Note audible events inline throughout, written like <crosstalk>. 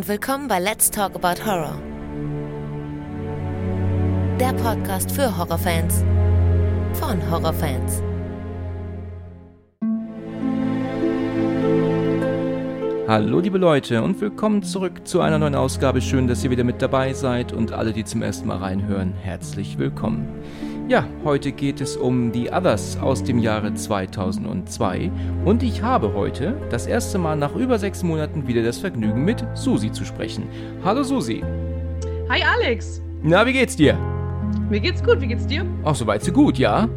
und willkommen bei Let's Talk About Horror. Der Podcast für Horrorfans von Horrorfans. Hallo liebe Leute und willkommen zurück zu einer neuen Ausgabe. Schön, dass ihr wieder mit dabei seid und alle, die zum ersten Mal reinhören, herzlich willkommen. Ja, heute geht es um The Others aus dem Jahre 2002 und ich habe heute das erste Mal nach über sechs Monaten wieder das Vergnügen mit Susi zu sprechen. Hallo Susi. Hi Alex. Na, wie geht's dir? Mir geht's gut, wie geht's dir? Ach, soweit so gut, ja?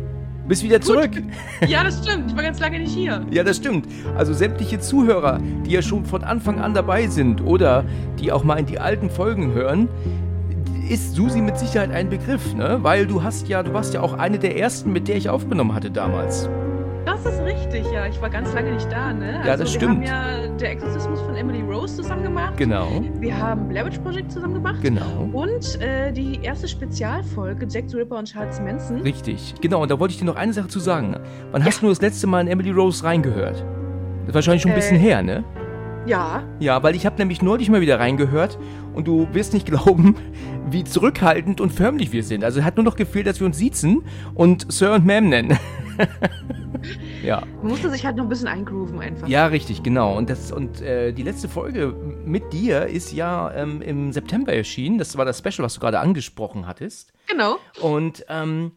Bist wieder zurück. <laughs> Ja, das stimmt. Ich war ganz lange nicht hier. Ja, das stimmt. Also sämtliche Zuhörer, die ja schon von Anfang an dabei sind oder die auch mal in die alten Folgen hören, ist Susi mit Sicherheit ein Begriff, ne? Weil du hast ja, du warst ja auch eine der ersten, mit der ich aufgenommen hatte damals. Das ist richtig, ja. Ich war ganz lange nicht da, ne? Ja, das wir stimmt. Wir haben ja der Exorzismus von Emily Rose zusammen gemacht. Genau. Wir haben Blair Witch Project zusammen gemacht. Genau. Und äh, die erste Spezialfolge Jack the Ripper und Charles Manson. Richtig. Genau, und da wollte ich dir noch eine Sache zu sagen. Wann hast du das letzte Mal in Emily Rose reingehört? Das ist wahrscheinlich schon ein bisschen Äh, her, ne? Ja. Ja, weil ich habe nämlich neulich mal wieder reingehört und du wirst nicht <laughs> glauben, wie zurückhaltend und förmlich wir sind. Also es hat nur noch gefehlt, dass wir uns siezen und Sir und Ma'am nennen. <laughs> ja. Man musste sich halt noch ein bisschen eingrooven einfach. Ja, richtig, genau. Und, das, und äh, die letzte Folge mit dir ist ja ähm, im September erschienen. Das war das Special, was du gerade angesprochen hattest. Genau. Und ähm,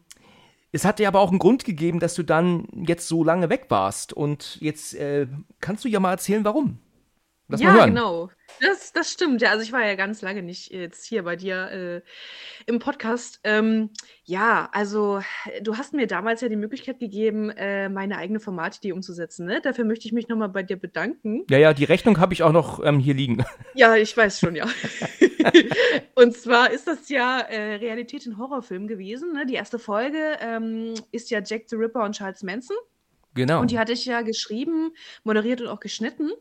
es hat dir aber auch einen Grund gegeben, dass du dann jetzt so lange weg warst. Und jetzt äh, kannst du ja mal erzählen, warum. Lass ja, genau. Das, das stimmt. Ja, also ich war ja ganz lange nicht jetzt hier bei dir äh, im Podcast. Ähm, ja, also du hast mir damals ja die Möglichkeit gegeben, äh, meine eigene Formatidee umzusetzen. Ne? Dafür möchte ich mich nochmal bei dir bedanken. Ja, ja, die Rechnung habe ich auch noch ähm, hier liegen. Ja, ich weiß schon, ja. <laughs> Und zwar ist das ja äh, Realität in Horrorfilm gewesen. Ne? Die erste Folge ähm, ist ja Jack the Ripper und Charles Manson. Genau. Und die hatte ich ja geschrieben, moderiert und auch geschnitten.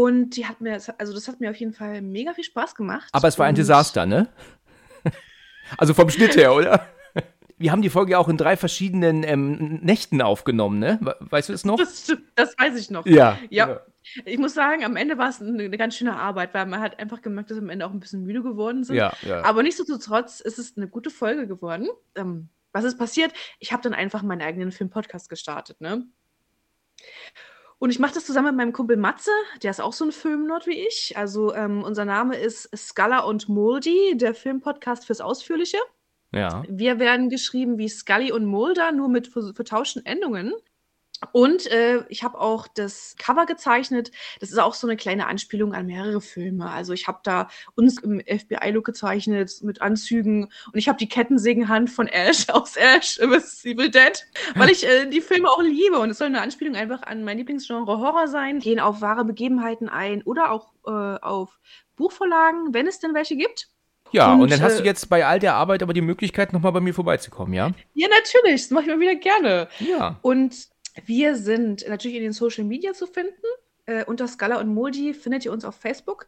Und die hat mir, also das hat mir auf jeden Fall mega viel Spaß gemacht. Aber es war ein Desaster, ne? <laughs> Also vom Schnitt her, oder? Wir haben die Folge ja auch in drei verschiedenen ähm, Nächten aufgenommen, ne? We- Weißt du das noch? Das, stimmt, das weiß ich noch. Ja. Ja. Ich muss sagen, am Ende war es eine, eine ganz schöne Arbeit, weil man hat einfach gemerkt, dass wir am Ende auch ein bisschen müde geworden sind. Ja, ja. Aber nichtsdestotrotz ist es eine gute Folge geworden. Ähm, was ist passiert? Ich habe dann einfach meinen eigenen Film-Podcast gestartet, ne? Und ich mache das zusammen mit meinem Kumpel Matze, der ist auch so ein Filmnerd wie ich. Also ähm, unser Name ist Scala und Moldy, der Filmpodcast fürs Ausführliche. ja. Wir werden geschrieben wie Scully und Mulder, nur mit ver- vertauschten Endungen. Und äh, ich habe auch das Cover gezeichnet. Das ist auch so eine kleine Anspielung an mehrere Filme. Also ich habe da uns im FBI-Look gezeichnet mit Anzügen und ich habe die Kettensägenhand von Ash <laughs> aus Ash vs. Evil Dead, weil ich äh, die Filme auch liebe. Und es soll eine Anspielung einfach an mein Lieblingsgenre Horror sein. Gehen auf wahre Begebenheiten ein oder auch äh, auf Buchvorlagen, wenn es denn welche gibt. Ja, und, Und, dann hast du äh, jetzt bei all der Arbeit aber die Möglichkeit, nochmal bei mir vorbeizukommen, ja? Ja, natürlich. Das mache ich mal wieder gerne. Ja. Und wir sind natürlich in den Social Media zu finden. Äh, unter Scala und Moldi findet ihr uns auf Facebook.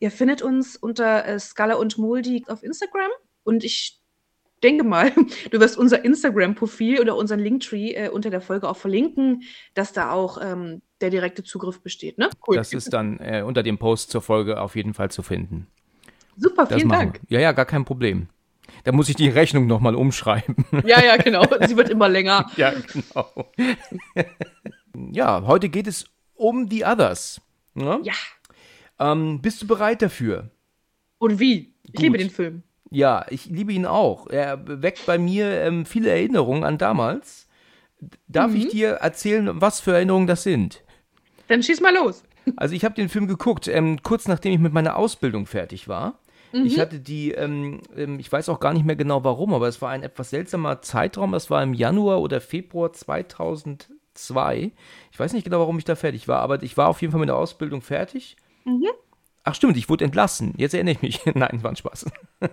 Ihr findet uns unter äh, Scala und Moldi auf Instagram. Und ich denke mal, <laughs> du wirst unser Instagram-Profil oder unseren Linktree äh, unter der Folge auch verlinken, dass da auch ähm, der direkte Zugriff besteht. Ne? Cool. Das ist dann äh, unter dem Post zur Folge auf jeden Fall zu finden. Super, vielen Dank. wir. Ja, ja, gar kein Problem. Da muss ich die Rechnung nochmal umschreiben. <laughs> Ja, ja, genau. Sie wird immer länger. <laughs> ja, genau. <laughs> ja, heute geht es um The Others. Ne? Ja. Ähm, bist du bereit dafür? Und wie? Ich liebe Gut. den Film. Ja, ich liebe ihn auch. Er weckt bei mir ähm, viele Erinnerungen an damals. Darf Mhm. ich dir erzählen, was für Erinnerungen das sind? Dann schieß mal los. Also ich habe den Film geguckt, ähm, kurz nachdem ich mit meiner Ausbildung fertig war. Mhm. Ich hatte die, ähm, ähm, ich weiß auch gar nicht mehr genau warum, aber es war ein etwas seltsamer Zeitraum. Das war im Januar oder Februar 2002. Ich weiß nicht genau, warum ich da fertig war, aber ich war auf jeden Fall mit der Ausbildung fertig. Mhm. Ach stimmt, ich wurde entlassen. Jetzt erinnere ich mich. <laughs> Nein, war ein Spaß. <laughs>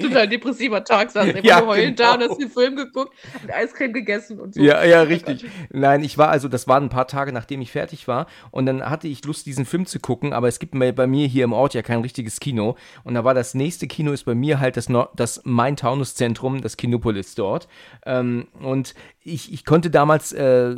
Total depressiver Tag, saß einfach Ja, heulend da und genau. hast den Film geguckt und Eiscreme gegessen und so. Ja, ja, richtig. Nein, ich war also, das waren ein paar Tage, nachdem ich fertig war. Und dann hatte ich Lust, diesen Film zu gucken, aber es gibt bei mir hier im Ort ja kein richtiges Kino. Und da war das nächste Kino ist bei mir halt das, Nor das Main-Taunus-Zentrum, das Kinopolis dort. Ähm, und ich, ich konnte damals äh,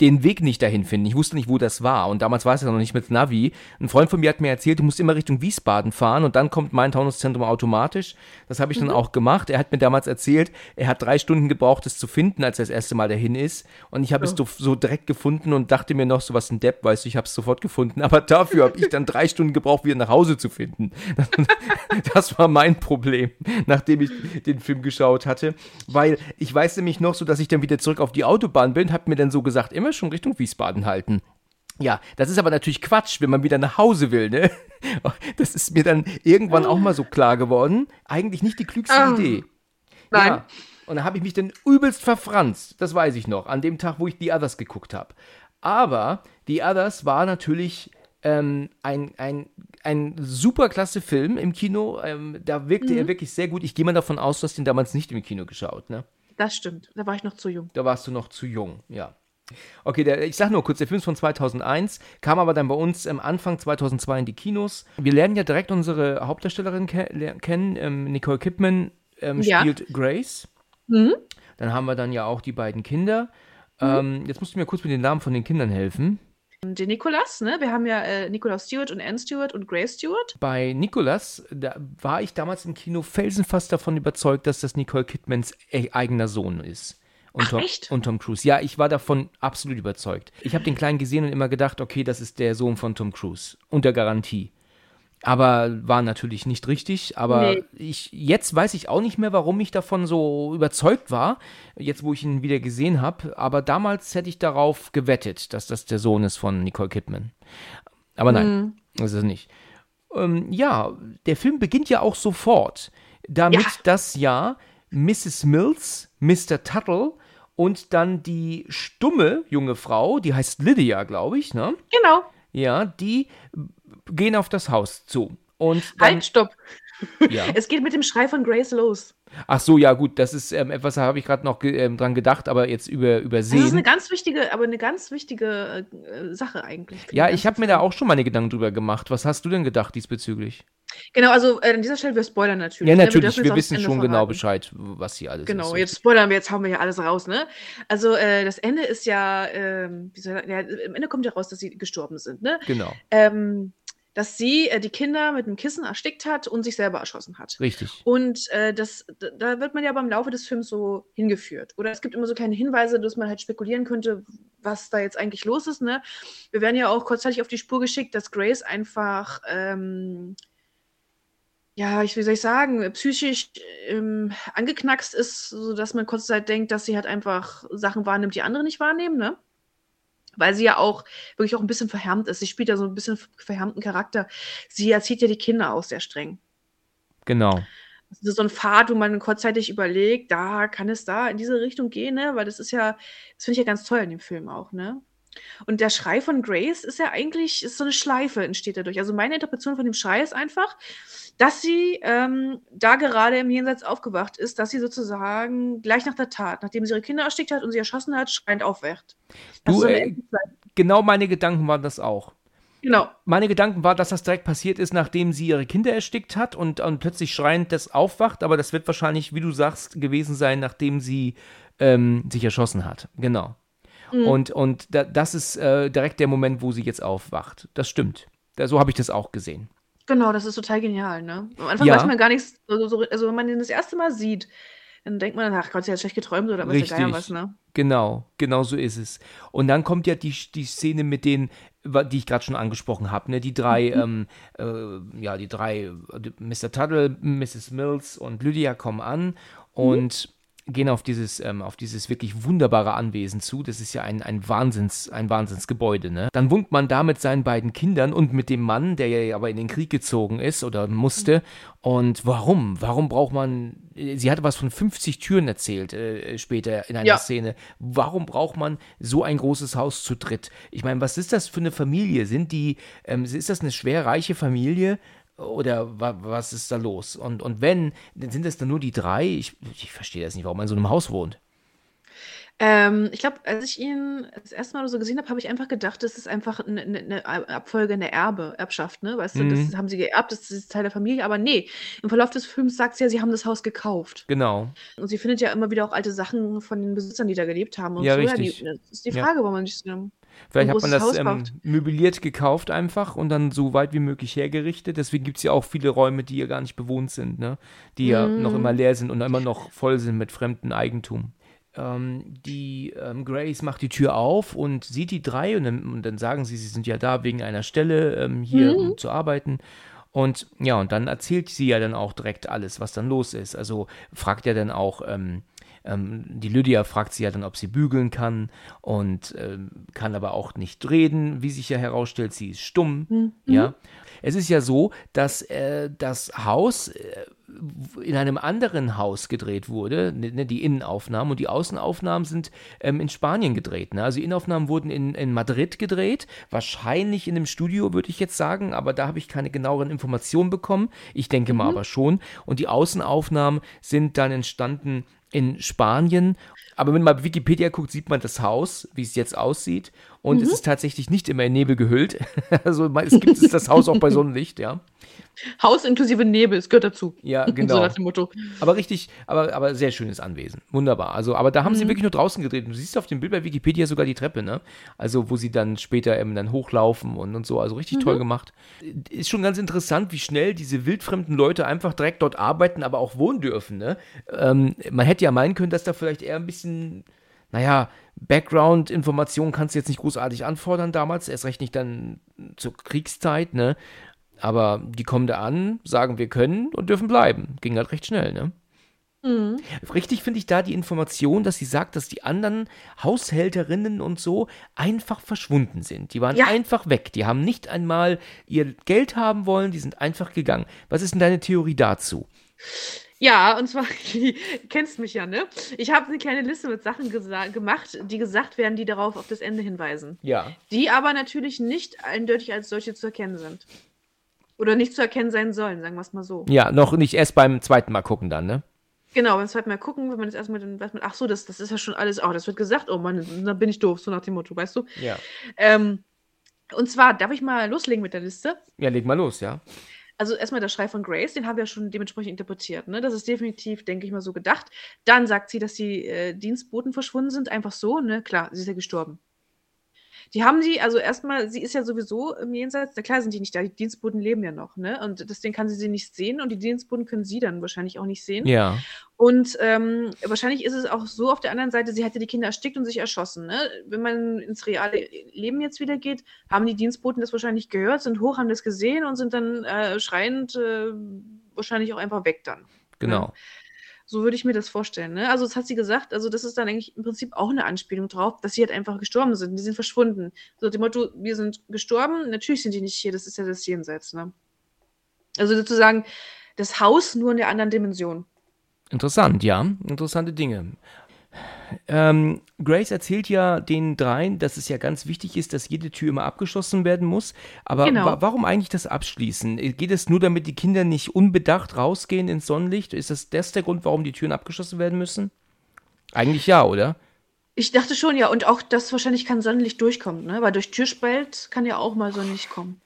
den Weg nicht dahin finden. Ich wusste nicht, wo das war. Und damals war es ja noch nicht mit Navi. Ein Freund von mir hat mir erzählt, du musst immer Richtung Wiesbaden fahren und dann kommt mein Taunuszentrum automatisch. Das habe ich dann mhm. auch gemacht. Er hat mir damals erzählt, er hat drei Stunden gebraucht, es zu finden, als er das erste Mal dahin ist. Und ich habe oh. es so direkt gefunden und dachte mir noch, so was ein Depp, weißt du, ich habe es sofort gefunden. Aber dafür habe ich dann drei Stunden gebraucht, wieder nach Hause zu finden. <laughs> das war mein Problem, nachdem ich den Film geschaut hatte. Weil ich weiß nämlich noch so, dass ich dann wieder zurück auf die Autobahn bin, habe mir dann so gesagt, immer schon Richtung Wiesbaden halten. Ja, das ist aber natürlich Quatsch, wenn man wieder nach Hause will, ne? <laughs> Das ist mir dann irgendwann auch mal so klar geworden. Eigentlich nicht die klügste oh. Idee. Nein. Ja. Und da habe ich mich dann übelst verfranst. Das weiß ich noch, an dem Tag, wo ich The Others geguckt habe. Aber The Others war natürlich ähm, ein, ein, ein super klasse Film im Kino. Ähm, da wirkte mhm. er wirklich sehr gut. Ich gehe mal davon aus, du hast ihn damals nicht im Kino geschaut, ne? Das stimmt. Da war ich noch zu jung. Da warst du noch zu jung, ja. Okay, der, ich sag nur kurz, der Film ist von 2001, kam aber dann bei uns ähm, Anfang 2002 in die Kinos. Wir lernen ja direkt unsere Hauptdarstellerin ke kennen, ähm, Nicole Kidman ähm, ja. spielt Grace. Mhm. Dann haben wir dann ja auch die beiden Kinder. Mhm. Ähm, jetzt musst du mir kurz mit den Namen von den Kindern helfen. Den Nicholas, ne? Wir haben ja äh, Nicholas Stewart und Anne Stewart und Grace Stewart. Bei Nicholas, da war ich damals im Kino felsenfast davon überzeugt, dass das Nicole Kidmans e eigener Sohn ist. Und, Ach, Tom, echt? und Tom Cruise. Ja, ich war davon absolut überzeugt. Ich habe den Kleinen gesehen und immer gedacht, okay, das ist der Sohn von Tom Cruise. Unter Garantie. Aber war natürlich nicht richtig. Aber nee. ich, jetzt weiß ich auch nicht mehr, warum ich davon so überzeugt war, jetzt wo ich ihn wieder gesehen habe. Aber damals hätte ich darauf gewettet, dass das der Sohn ist von Nicole Kidman. Aber nein, mhm. das ist es nicht. Ähm, ja, der Film beginnt ja auch sofort. Damit ja. das ja Mrs. Mills, Mr. Tuttle und dann die stumme junge Frau, die heißt Lydia, glaube ich, ne? Genau. Ja, die gehen auf das Haus zu. Und dann, halt, stopp. <laughs> Ja. Es geht mit dem Schrei von Grace los. Ach so, ja gut, das ist ähm, etwas, da habe ich gerade noch ge ähm, dran gedacht, aber jetzt über, übersehen. Das ist eine ganz wichtige, aber eine ganz wichtige äh, Sache eigentlich. Ja, ich habe mir da auch schon meine Gedanken drüber gemacht. Was hast du denn gedacht diesbezüglich? Genau, also äh, an dieser Stelle, wir spoilern natürlich. Ja, ne? natürlich, wir, wir wissen schon genau verraten. genau Bescheid, was hier alles genau, ist. Genau, jetzt spoilern wir, jetzt hauen wir hier alles raus, ne? Also äh, das Ende ist ja, ähm, wie soll ich, ja, am Ende kommt ja raus, dass sie gestorben sind, ne? Genau. Ähm, dass sie äh, die Kinder mit einem Kissen erstickt hat und sich selber erschossen hat. Richtig. Und äh, das, da wird man ja beim Laufe des Films so hingeführt. Oder es gibt immer so kleine Hinweise, dass man halt spekulieren könnte, was da jetzt eigentlich los ist. Ne? Wir werden ja auch kurzzeitig auf die Spur geschickt, dass Grace einfach, ähm, ja, ich, wie soll ich sagen, psychisch ähm, angeknackst ist, sodass man kurzzeitig denkt, dass sie halt einfach Sachen wahrnimmt, die andere nicht wahrnehmen. Ne? Weil sie ja auch wirklich auch ein bisschen verhärmt ist. Sie spielt ja so ein bisschen verhärmten Charakter. Sie erzieht ja die Kinder auch sehr streng. Genau. Das ist so ein Pfad, wo man kurzzeitig überlegt, da kann es da in diese Richtung gehen, ne? Weil das ist ja, das finde ich ja ganz toll in dem Film auch, ne? Und der Schrei von Grace ist ja eigentlich, ist so eine Schleife, entsteht dadurch. Also meine Interpretation von dem Schrei ist einfach, dass sie ähm, da gerade im Jenseits aufgewacht ist, dass sie sozusagen gleich nach der Tat, nachdem sie ihre Kinder erstickt hat und sie erschossen hat, schreiend aufwacht. Du, äh, genau meine Gedanken waren das auch. Genau. Meine Gedanken waren, dass das direkt passiert ist, nachdem sie ihre Kinder erstickt hat und, und plötzlich schreiend das aufwacht, aber das wird wahrscheinlich, wie du sagst, gewesen sein, nachdem sie ähm, sich erschossen hat. Genau. Mhm. Und, und da, das ist äh, direkt der Moment, wo sie jetzt aufwacht. Das stimmt. Da, so habe ich das auch gesehen. Genau, das ist total genial, ne? Am Anfang ja. weiß man gar nichts, also, also wenn man den das erste Mal sieht, dann denkt man, ach Gott, sie hat schlecht geträumt oder was Richtig. Geier was, ne? Genau, genau so ist es. Und dann kommt ja die, die Szene mit den, die ich gerade schon angesprochen habe, ne? Die drei, mhm. ähm, äh, ja, die drei, Mr. Tuttle, Mrs. Mills und Lydia kommen an und mhm gehen auf dieses, ähm, auf dieses wirklich wunderbare Anwesen zu. Das ist ja ein, ein, Wahnsinns, ein Wahnsinnsgebäude. Ne? Dann wohnt man da mit seinen beiden Kindern und mit dem Mann, der ja aber in den Krieg gezogen ist oder musste. Und warum? Warum braucht man. Sie hatte was von 50 Türen erzählt äh, später in einer ja. Szene. Warum braucht man so ein großes Haus zu dritt? Ich meine, was ist das für eine Familie? Sind die, ähm, ist das eine schwer reiche Familie? Oder wa was ist da los? Und, und wenn, sind es dann nur die drei? Ich, ich verstehe das nicht, warum man in so einem Haus wohnt. Ähm, ich glaube, als ich ihn das erste Mal so gesehen habe, habe ich einfach gedacht, das ist einfach eine 'ne 'ne Abfolge, eine Erbe Erbschaft, ne? Weißt du, Mhm. das haben sie geerbt, das ist Teil der Familie, aber ne, im Verlauf des Films sagt sie ja, sie haben das Haus gekauft. Genau. Und sie findet ja immer wieder auch alte Sachen von den Besitzern, die da gelebt haben und Ja, so. Ja, richtig. die das ist die Ja. Frage, warum man sich so Vielleicht hat man das ähm, möbliert gekauft einfach und dann so weit wie möglich hergerichtet. Deswegen gibt es ja auch viele Räume, die ja gar nicht bewohnt sind, ne? Die ja noch immer Mhm. leer sind und immer noch voll sind mit fremdem Eigentum. Ähm, die ähm, Grace macht die Tür auf und sieht die drei und dann, und dann sagen sie, sie sind ja da wegen einer Stelle ähm, hier, Mhm. um zu arbeiten. Und ja, und dann erzählt sie ja dann auch direkt alles, was dann los ist. Also fragt ja dann auch, ähm, ähm, die Lydia fragt sie ja dann, ob sie bügeln kann und ähm, kann aber auch nicht reden, wie sich ja herausstellt, sie ist stumm. Mhm. Ja. Es ist ja so, dass äh, das Haus äh, in einem anderen Haus gedreht wurde, ne, ne, die Innenaufnahmen und die Außenaufnahmen sind ähm, in Spanien gedreht. Ne? Also die Innenaufnahmen wurden in, in Madrid gedreht, wahrscheinlich in einem Studio, würde ich jetzt sagen, aber da habe ich keine genaueren Informationen bekommen. Ich denke mal aber schon. Und die Außenaufnahmen sind dann entstanden in Spanien. Aber wenn man Wikipedia guckt, sieht man das Haus, wie es jetzt aussieht. Und es ist tatsächlich nicht immer in Nebel gehüllt. <laughs> Also es gibt es das Haus auch bei Sonnenlicht, ja. Haus inklusive Nebel, es gehört dazu. Ja, <laughs> So genau. nach dem Motto. Aber richtig, aber, aber sehr schönes Anwesen. Wunderbar. Also, aber da haben Mhm. sie wirklich nur draußen gedreht. Du siehst auf dem Bild bei Wikipedia sogar die Treppe, ne? Also, wo sie dann später eben dann hochlaufen und, und so. Also richtig Mhm. toll gemacht. Ist schon ganz interessant, wie schnell diese wildfremden Leute einfach direkt dort arbeiten, aber auch wohnen dürfen, ne? Ähm, man hätte ja meinen können, dass da vielleicht eher ein bisschen, naja, Background-Informationen kannst du jetzt nicht großartig anfordern damals, erst recht nicht dann zur Kriegszeit, ne? Aber die kommen da an, sagen, wir können und dürfen bleiben. Ging halt recht schnell, ne? Mhm. Richtig finde ich da die Information, dass sie sagt, dass die anderen Haushälterinnen und so einfach verschwunden sind. Die waren Ja. einfach weg. Die haben nicht einmal ihr Geld haben wollen, die sind einfach gegangen. Was ist denn deine Theorie dazu? Ja, und zwar, <laughs> du kennst mich ja, ne? Ich habe eine kleine Liste mit Sachen gemacht, die gesagt werden, die darauf auf das Ende hinweisen. Ja. Die aber natürlich nicht eindeutig als solche zu erkennen sind. Oder nicht zu erkennen sein sollen, sagen wir es mal so. Ja, noch nicht erst beim zweiten Mal gucken dann, ne? Genau, beim zweiten Mal gucken, wenn man das erstmal dann weiß man, ach so, das, das ist ja schon alles, oh, das wird gesagt, oh Mann, dann bin ich doof, so nach dem Motto, weißt du? Ja. Ähm, und zwar, darf ich mal loslegen mit der Liste? Ja, leg mal los, ja. Also erstmal der Schrei von Grace, den haben wir ja schon dementsprechend interpretiert. Ne? Das ist definitiv, denke ich mal, so gedacht. Dann sagt sie, dass die äh, Dienstboten verschwunden sind, einfach so, ne? Klar, sie ist ja gestorben. Die haben die, also erstmal, sie ist ja sowieso im Jenseits, na klar sind die nicht da, die Dienstboten leben ja noch, ne? Und deswegen kann sie sie nicht sehen und die Dienstboten können sie dann wahrscheinlich auch nicht sehen. Ja. Und ähm, wahrscheinlich ist es auch so auf der anderen Seite, sie hätte die Kinder erstickt und sich erschossen. Ne? Wenn man ins reale Leben jetzt wieder geht, haben die Dienstboten das wahrscheinlich gehört, sind hoch, haben das gesehen und sind dann äh, schreiend äh, wahrscheinlich auch einfach weg dann. Genau. So würde ich mir das vorstellen. Ne? Also das hat sie gesagt, also das ist dann eigentlich im Prinzip auch eine Anspielung drauf, dass sie halt einfach gestorben sind. Die sind verschwunden. So dem Motto, wir sind gestorben, natürlich sind die nicht hier, das ist ja das Jenseits. Ne? Also sozusagen das Haus nur in der anderen Dimension. Interessant, ja. Interessante Dinge. Ähm, Grace erzählt ja den dreien, dass es ja ganz wichtig ist, dass jede Tür immer abgeschlossen werden muss. Aber Genau. wa warum eigentlich das Abschließen? Geht es nur, damit die Kinder nicht unbedacht rausgehen ins Sonnenlicht? Ist das, das der Grund, warum die Türen abgeschlossen werden müssen? Eigentlich ja, oder? Ich dachte schon, ja, und auch, dass wahrscheinlich kein Sonnenlicht durchkommt, ne? Weil durch Türspalt kann ja auch mal Sonnenlicht kommen.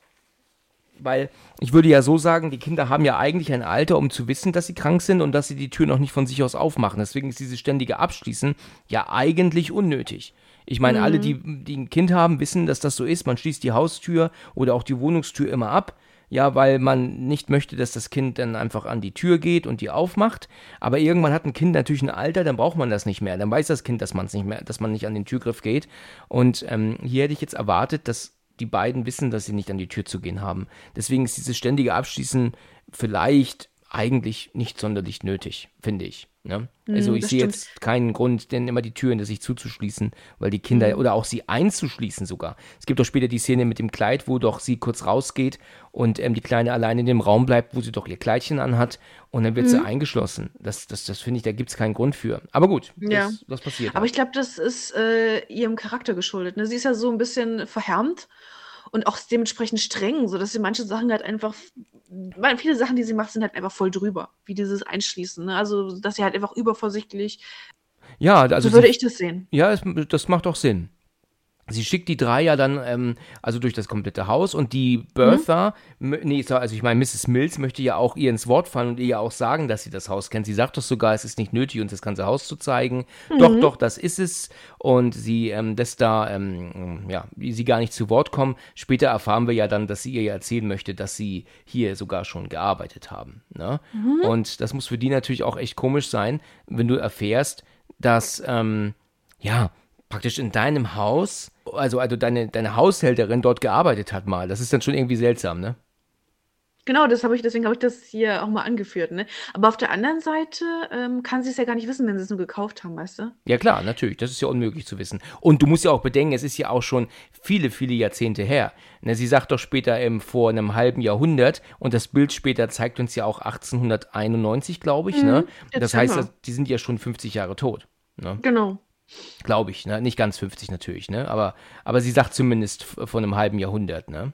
Weil ich würde ja so sagen, die Kinder haben ja eigentlich ein Alter, um zu wissen, dass sie krank sind und dass sie die Tür noch nicht von sich aus aufmachen. Deswegen ist dieses ständige Abschließen ja eigentlich unnötig. Ich meine, alle, die, die ein Kind haben, wissen, dass das so ist. Man schließt die Haustür oder auch die Wohnungstür immer ab. Ja, weil man nicht möchte, dass das Kind dann einfach an die Tür geht und die aufmacht. Aber irgendwann hat ein Kind natürlich ein Alter, dann braucht man das nicht mehr. Dann weiß das Kind, dass man es nicht mehr, dass man nicht an den Türgriff geht. Und ähm, hier hätte ich jetzt erwartet, dass die beiden wissen, dass sie nicht an die Tür zu gehen haben. Deswegen ist dieses ständige Abschließen vielleicht eigentlich nicht sonderlich nötig, finde ich. Ne? Also Mm, ich sehe stimmt. jetzt keinen Grund, denn immer die Tür hinter sich zuzuschließen, weil die Kinder Mhm. oder auch sie einzuschließen sogar. Es gibt doch später die Szene mit dem Kleid, wo doch sie kurz rausgeht und ähm, die Kleine allein in dem Raum bleibt, wo sie doch ihr Kleidchen anhat und dann wird Mhm. sie eingeschlossen. Das, das, das finde ich, da gibt es keinen Grund für. Aber gut, Ja. das, das passiert. Aber halt. ich glaube, das ist äh, ihrem Charakter geschuldet. Ne? Sie ist ja so ein bisschen verhärmt und auch dementsprechend streng, sodass sie manche Sachen halt einfach, weil viele Sachen, die sie macht, sind halt einfach voll drüber, wie dieses Einschließen. Ne? Also, dass sie halt einfach übervorsichtlich Ja, also so würde sie, ich das sehen. ja, es, das macht auch Sinn. Sie schickt die drei ja dann ähm, also durch das komplette Haus und die Bertha, m- nee, so- also ich meine, Mrs. Mills möchte ja auch ihr ins Wort fallen und ihr ja auch sagen, dass sie das Haus kennt. Sie sagt doch sogar, es ist nicht nötig, uns das ganze Haus zu zeigen. Doch, doch, das ist es. Und sie ähm, lässt da, ähm, ja, sie gar nicht zu Wort kommen. Später erfahren wir ja dann, dass sie ihr ja erzählen möchte, dass sie hier sogar schon gearbeitet haben. Ne? Und das muss für die natürlich auch echt komisch sein, wenn du erfährst, dass, ähm, ja, praktisch in deinem Haus, also, also deine, deine Haushälterin dort gearbeitet hat mal. Das ist dann schon irgendwie seltsam, ne? Genau, das habe ich, deswegen habe ich das hier auch mal angeführt, ne? Aber auf der anderen Seite ähm, kann sie es ja gar nicht wissen, wenn sie es nur gekauft haben, weißt du? Ja klar, natürlich, das ist ja unmöglich zu wissen. Und du musst ja auch bedenken, es ist ja auch schon viele, viele Jahrzehnte her. Ne, sie sagt doch später ähm, vor einem halben Jahrhundert und das Bild später zeigt uns ja auch 1891, glaube ich. ne? Das heißt, die sind ja schon 50 Jahre tot. Ne? Genau. Glaube ich, ne? Nicht ganz 50 natürlich, ne? Aber, aber sie sagt zumindest von einem halben Jahrhundert, ne?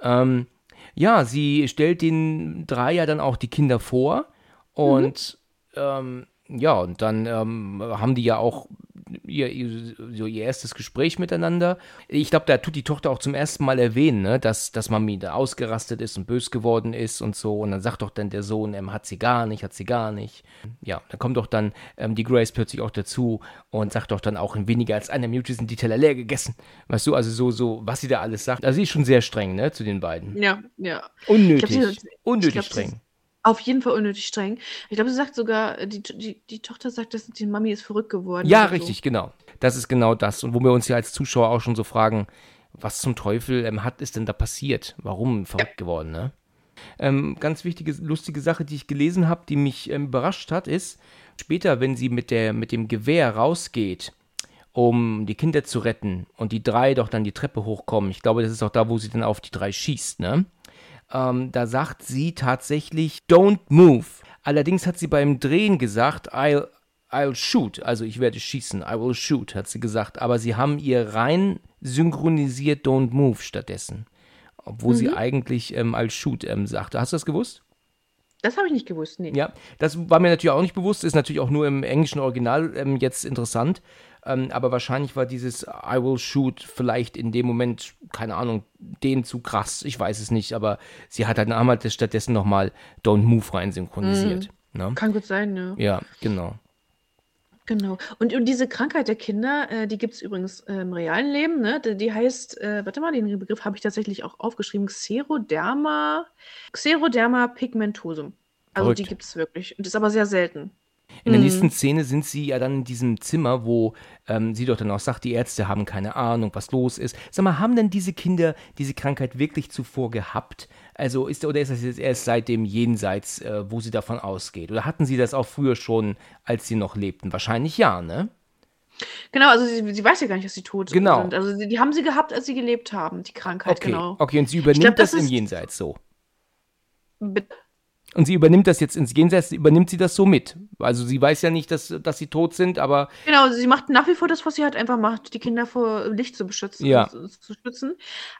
Ähm, ja, sie stellt den drei ja dann auch die Kinder vor und ähm, ja, und dann ähm, haben die ja auch ihr, ihr, so ihr erstes Gespräch miteinander. Ich glaube, da tut die Tochter auch zum ersten Mal erwähnen, ne, dass, dass Mami da ausgerastet ist und bös geworden ist und so. Und dann sagt doch dann der Sohn, ähm, hat sie gar nicht, hat sie gar nicht. Ja, dann kommt doch dann ähm, die Grace plötzlich auch dazu und sagt doch dann auch in weniger als einer Minute sind die Teller leer gegessen. Weißt du, also so, so, was sie da alles sagt. Also sie ist schon sehr streng, ne, zu den beiden. Ja, ja. Unnötig. Glaub, sie- unnötig glaub, streng. Auf jeden Fall unnötig streng. Ich glaube, sie sagt sogar, die, die, die Tochter sagt, dass die Mami ist verrückt geworden. Ja, so. richtig, genau. Das ist genau das. Und wo wir uns ja als Zuschauer auch schon so fragen, was zum Teufel ähm, hat ist denn da passiert? Warum verrückt geworden, ne? Ähm, ganz wichtige, lustige Sache, die ich gelesen habe, die mich ähm, überrascht hat, ist, später, wenn sie mit, der, mit dem Gewehr rausgeht, um die Kinder zu retten und die drei doch dann die Treppe hochkommen, ich glaube, das ist auch da, wo sie dann auf die drei schießt, ne? Ähm, da sagt sie tatsächlich, don't move. Allerdings hat sie beim Drehen gesagt, I'll, I'll shoot. Also ich werde schießen, I will shoot, hat sie gesagt. Aber sie haben ihr rein synchronisiert, don't move stattdessen. Obwohl sie eigentlich ähm, I'll shoot ähm, sagte. Hast du das gewusst? Das habe ich nicht gewusst, nee. Ja, das war mir natürlich auch nicht bewusst, ist natürlich auch nur im englischen Original ähm, jetzt interessant. Ähm, aber wahrscheinlich war dieses I will shoot vielleicht in dem Moment, keine Ahnung, denen zu krass. Ich weiß es nicht, aber sie hat halt halt stattdessen nochmal Don't Move rein synchronisiert. Ne? Kann gut sein, ja. Ja, genau. Genau. Und, und diese Krankheit der Kinder, äh, die gibt es übrigens äh, im realen Leben, ne? Die, die heißt, äh, warte mal, den Begriff habe ich tatsächlich auch aufgeschrieben, Xeroderma, Xeroderma pigmentosum. Also die Verrückt. gibt es wirklich. Und ist aber sehr selten. In der nächsten Szene sind sie ja dann in diesem Zimmer, wo ähm, sie doch dann auch sagt, die Ärzte haben keine Ahnung, was los ist. Sag mal, haben denn diese Kinder diese Krankheit wirklich zuvor gehabt? Also ist oder ist das jetzt erst seit dem Jenseits, äh, wo sie davon ausgeht? Oder hatten sie das auch früher schon, als sie noch lebten? Wahrscheinlich ja, ne? Genau, also sie, sie weiß ja gar nicht, dass sie tot Genau. sind. Also die, die haben sie gehabt, als sie gelebt haben, die Krankheit, Okay, genau. okay, und sie übernimmt glaub, das, das im Jenseits so. Bitte. Und sie übernimmt das jetzt ins Jenseits, übernimmt sie das so mit. Also sie weiß ja nicht, dass, dass sie tot sind, aber Genau, sie macht nach wie vor das, was sie halt einfach macht, die Kinder vor Licht zu beschützen, Ja. zu, zu schützen.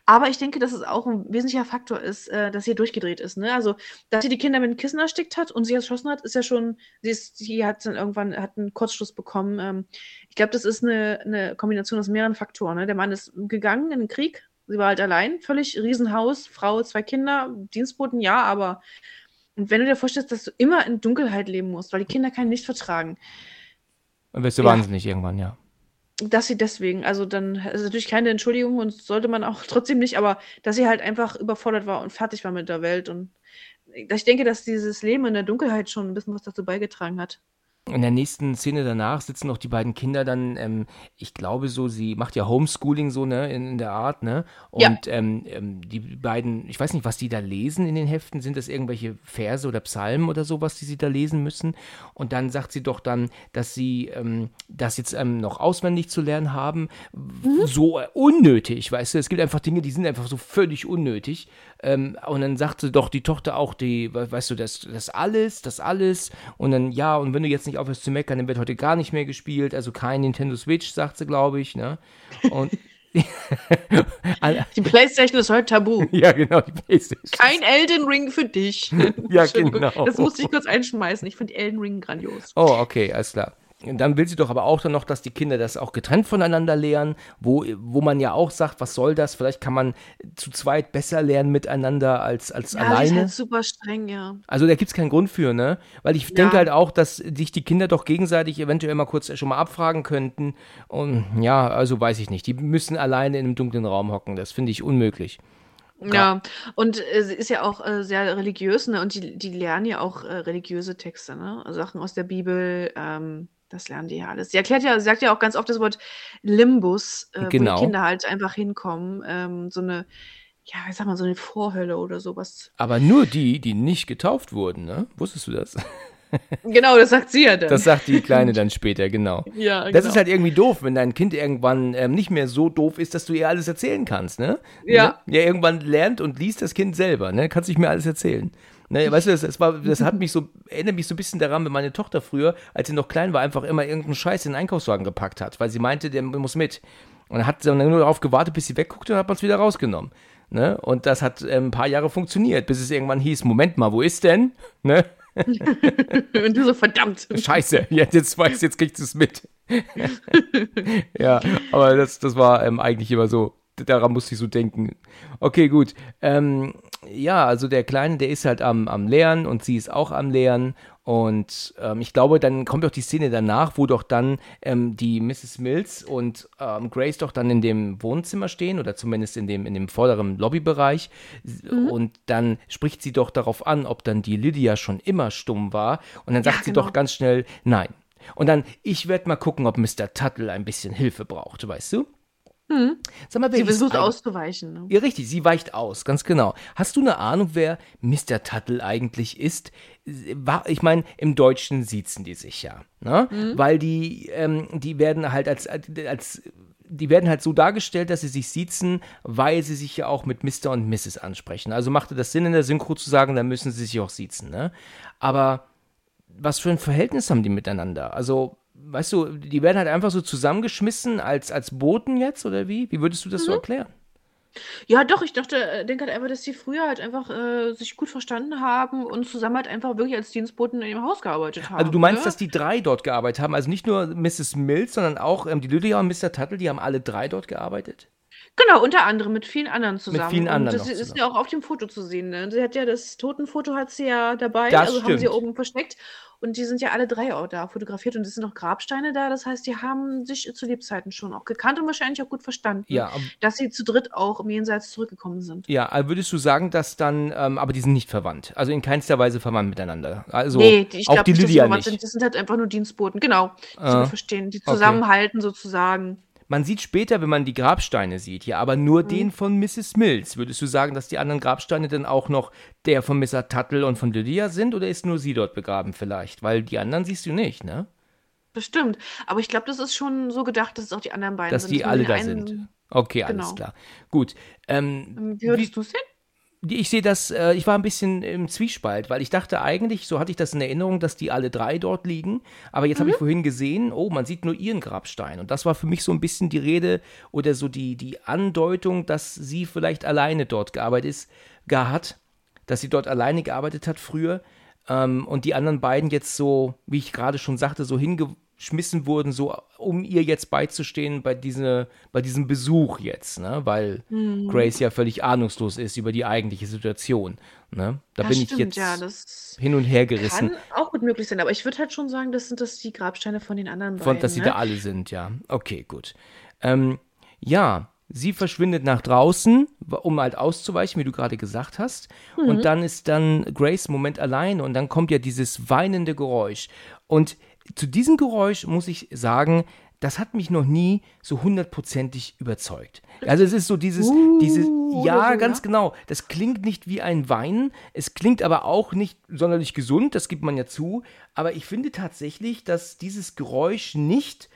Aber ich denke, dass es auch ein wesentlicher Faktor ist, äh, dass sie durchgedreht ist. Ne? Also, dass sie die Kinder mit dem Kissen erstickt hat und sie erschossen hat, ist ja schon, sie, ist, sie hat dann irgendwann hat einen Kurzschluss bekommen. Ähm, ich glaube, das ist eine, eine Kombination aus mehreren Faktoren. Ne? Der Mann ist gegangen in den Krieg, sie war halt allein, völlig Riesenhaus, Frau, zwei Kinder, Dienstboten, ja, aber und wenn du dir vorstellst, dass du immer in Dunkelheit leben musst, weil die Kinder kein Licht vertragen, dann wirst du Ja. wahnsinnig irgendwann, ja. dass sie deswegen, also dann ist natürlich keine Entschuldigung und sollte man auch <laughs> trotzdem nicht, aber dass sie halt einfach überfordert war und fertig war mit der Welt und ich denke, dass dieses Leben in der Dunkelheit schon ein bisschen was dazu beigetragen hat. In der nächsten Szene danach sitzen noch die beiden Kinder dann, ähm, ich glaube so, sie macht ja Homeschooling so, ne, in, in der Art, ne? Ja. Und ähm, ähm, die beiden, ich weiß nicht, was die da lesen in den Heften, sind das irgendwelche Verse oder Psalmen oder sowas, die sie da lesen müssen? Und dann sagt sie doch dann, dass sie ähm, das jetzt ähm, noch auswendig zu lernen haben, w- so äh, unnötig, weißt du? Es gibt einfach Dinge, die sind einfach so völlig unnötig. Ähm, und dann sagte doch die Tochter auch, die, we- weißt du, das, das alles, das alles. Und dann, ja, und wenn du jetzt nicht aufhörst zu meckern, dann wird heute gar nicht mehr gespielt. Also kein Nintendo Switch, sagt sie, glaube ich, ne? Und. <laughs> Die Playstation ist heute tabu. <laughs> ja, genau, die Playstation. Kein Elden Ring für dich. <laughs> Ja, genau. Das musste ich kurz einschmeißen. Ich finde Elden Ring grandios. Oh, okay, alles klar. Dann will sie doch aber auch dann noch, dass die Kinder das auch getrennt voneinander lernen, wo, wo man ja auch sagt, was soll das? Vielleicht kann man zu zweit besser lernen miteinander als, als Ja, alleine. die ist halt super streng, ja. Also da gibt es keinen Grund für, ne? Weil ich denke halt auch, dass sich die Kinder doch gegenseitig eventuell mal kurz schon mal abfragen könnten. Und ja, also weiß ich nicht. Die müssen alleine in einem dunklen Raum hocken. Das finde ich unmöglich. Ja, und äh, sie ist ja auch äh, sehr religiös, ne? Und die, die lernen ja auch äh, religiöse Texte, ne? Also Sachen aus der Bibel, ähm, das lernen die ja alles. Sie erklärt ja, sie sagt ja auch ganz oft das Wort Limbus, äh, wo Genau. die Kinder halt einfach hinkommen. Ähm, so eine, ja, ich sag mal, so eine Vorhölle oder sowas. Aber nur die, die nicht getauft wurden, ne? Wusstest du das? <laughs> Genau, das sagt sie ja dann. Das sagt die Kleine <laughs> dann später, genau. ja, Das genau. ist halt irgendwie doof, wenn dein Kind irgendwann ähm, nicht mehr so doof ist, dass du ihr alles erzählen kannst, ne? Ja. Ne? Ja, irgendwann lernt und liest das Kind selber, ne? Kannst nicht mehr alles erzählen. Ne, weißt du, das, das, war, das hat mich so, erinnert mich so ein bisschen daran, wenn meine Tochter früher, als sie noch klein war, einfach immer irgendeinen Scheiß in den Einkaufswagen gepackt hat, weil sie meinte, der muss mit. Und dann hat sie dann nur darauf gewartet, bis sie wegguckte und hat man es wieder rausgenommen. Ne? Und das hat ähm, ein paar Jahre funktioniert, bis es irgendwann hieß, Moment mal, wo ist denn? Ne? <laughs> Und du so, verdammt. Scheiße, jetzt, jetzt weiß, jetzt kriegst du es mit. <laughs> ja, aber das, das war ähm, eigentlich immer so. Daran musste ich so denken. Okay, gut. Ähm, ja, also der Kleine, der ist halt am, am Lernen und sie ist auch am Lernen. Und ähm, ich glaube, dann kommt doch die Szene danach, wo doch dann ähm, die Mrs. Mills und ähm, Grace doch dann in dem Wohnzimmer stehen oder zumindest in dem, in dem vorderen Lobbybereich. Und dann spricht sie doch darauf an, ob dann die Lydia schon immer stumm war. Und dann Ja, sagt sie genau. doch ganz schnell, nein. Und dann, ich werde mal gucken, ob Mr. Tuttle ein bisschen Hilfe braucht, weißt du? Sag mal, wer Sie versucht auszuweichen. Ne? ja, richtig, sie weicht aus, ganz genau. Hast du eine Ahnung, wer Mr. Tuttle eigentlich ist? Ich meine, im Deutschen siezen die sich ja, ne? Weil die, ähm, die werden halt als, als, die werden halt so dargestellt, dass sie sich siezen, weil sie sich ja auch mit Mr. und Mrs. ansprechen. Also machte das Sinn in der Synchro zu sagen, dann müssen sie sich auch siezen, ne? Aber was für ein Verhältnis haben die miteinander? Also, weißt du, die werden halt einfach so zusammengeschmissen als, als Boten jetzt, oder wie? Wie würdest du das so erklären? Ja, doch, ich dachte, äh, denke halt einfach, dass sie früher halt einfach äh, sich gut verstanden haben und zusammen halt einfach wirklich als Dienstboten in ihrem Haus gearbeitet haben. Also du meinst, ne? dass die drei dort gearbeitet haben? Also nicht nur Mrs. Mills, sondern auch ähm, die Lydia und Mr. Tuttle, die haben alle drei dort gearbeitet? Genau, unter anderem mit vielen anderen zusammen. vielen anderen Und das ist ja auch auf dem Foto zu sehen. Ne? Sie hat ja das Totenfoto hat sie ja dabei, Das also haben sie stimmt. oben versteckt. Und die sind ja alle drei auch da fotografiert und es sind noch Grabsteine da. Das heißt, die haben sich zu Lebzeiten schon auch gekannt und wahrscheinlich auch gut verstanden, Ja, dass sie zu dritt auch im Jenseits zurückgekommen sind. ja, würdest du sagen, dass dann, ähm, aber die sind nicht verwandt, also in keinster Weise verwandt miteinander. Also nee, die, ich auch glaube die Lydia nicht. sind. Das sind halt einfach nur Dienstboten. Genau, die Ah, wir verstehen, die zusammenhalten sozusagen. Man sieht später, wenn man die Grabsteine sieht, ja, aber nur Mhm. den von Mrs. Mills. Würdest du sagen, dass die anderen Grabsteine dann auch noch der von Mr. Tuttle und von Lydia sind oder ist nur sie dort begraben vielleicht? Weil die anderen siehst du nicht, ne? Bestimmt. Aber ich glaube, das ist schon so gedacht, dass es auch die anderen beiden Dass sind. die nur alle da sind. Okay, alles Genau. klar. Gut. Ähm, Wie würdest du es sehen? Ich sehe das, äh, ich war ein bisschen im Zwiespalt, weil ich dachte eigentlich, so hatte ich das in Erinnerung, dass die alle drei dort liegen. Aber jetzt habe ich vorhin gesehen, oh, man sieht nur ihren Grabstein. Und das war für mich so ein bisschen die Rede oder so die, die Andeutung, dass sie vielleicht alleine dort gearbeitet ist, gar hat, dass sie dort alleine gearbeitet hat früher. Ähm, und die anderen beiden jetzt so, wie ich gerade schon sagte, so hingeschmissen wurden, so um ihr jetzt beizustehen bei, diese, bei diesem Besuch jetzt, ne? weil Mhm. Grace ja völlig ahnungslos ist über die eigentliche Situation. Ne? Da Das bin ich stimmt, jetzt ja, das hin und her gerissen, kann auch gut möglich sein. Aber ich würde halt schon sagen, das sind das die Grabsteine von den anderen von, beiden. dass sie ne? da alle sind, ja. Okay, gut. Ähm, ja, sie verschwindet nach draußen, um halt auszuweichen, wie du gerade gesagt hast. Mhm. Und dann ist dann Grace im Moment allein und dann kommt ja dieses weinende Geräusch. Und zu diesem Geräusch muss ich sagen, das hat mich noch nie so hundertprozentig überzeugt. Also es ist so dieses, dieses, Uh, ja, oder so, ganz ja? genau. Das klingt nicht wie ein Weinen. Es klingt aber auch nicht sonderlich gesund, das gibt man ja zu. Aber ich finde tatsächlich, dass dieses Geräusch nicht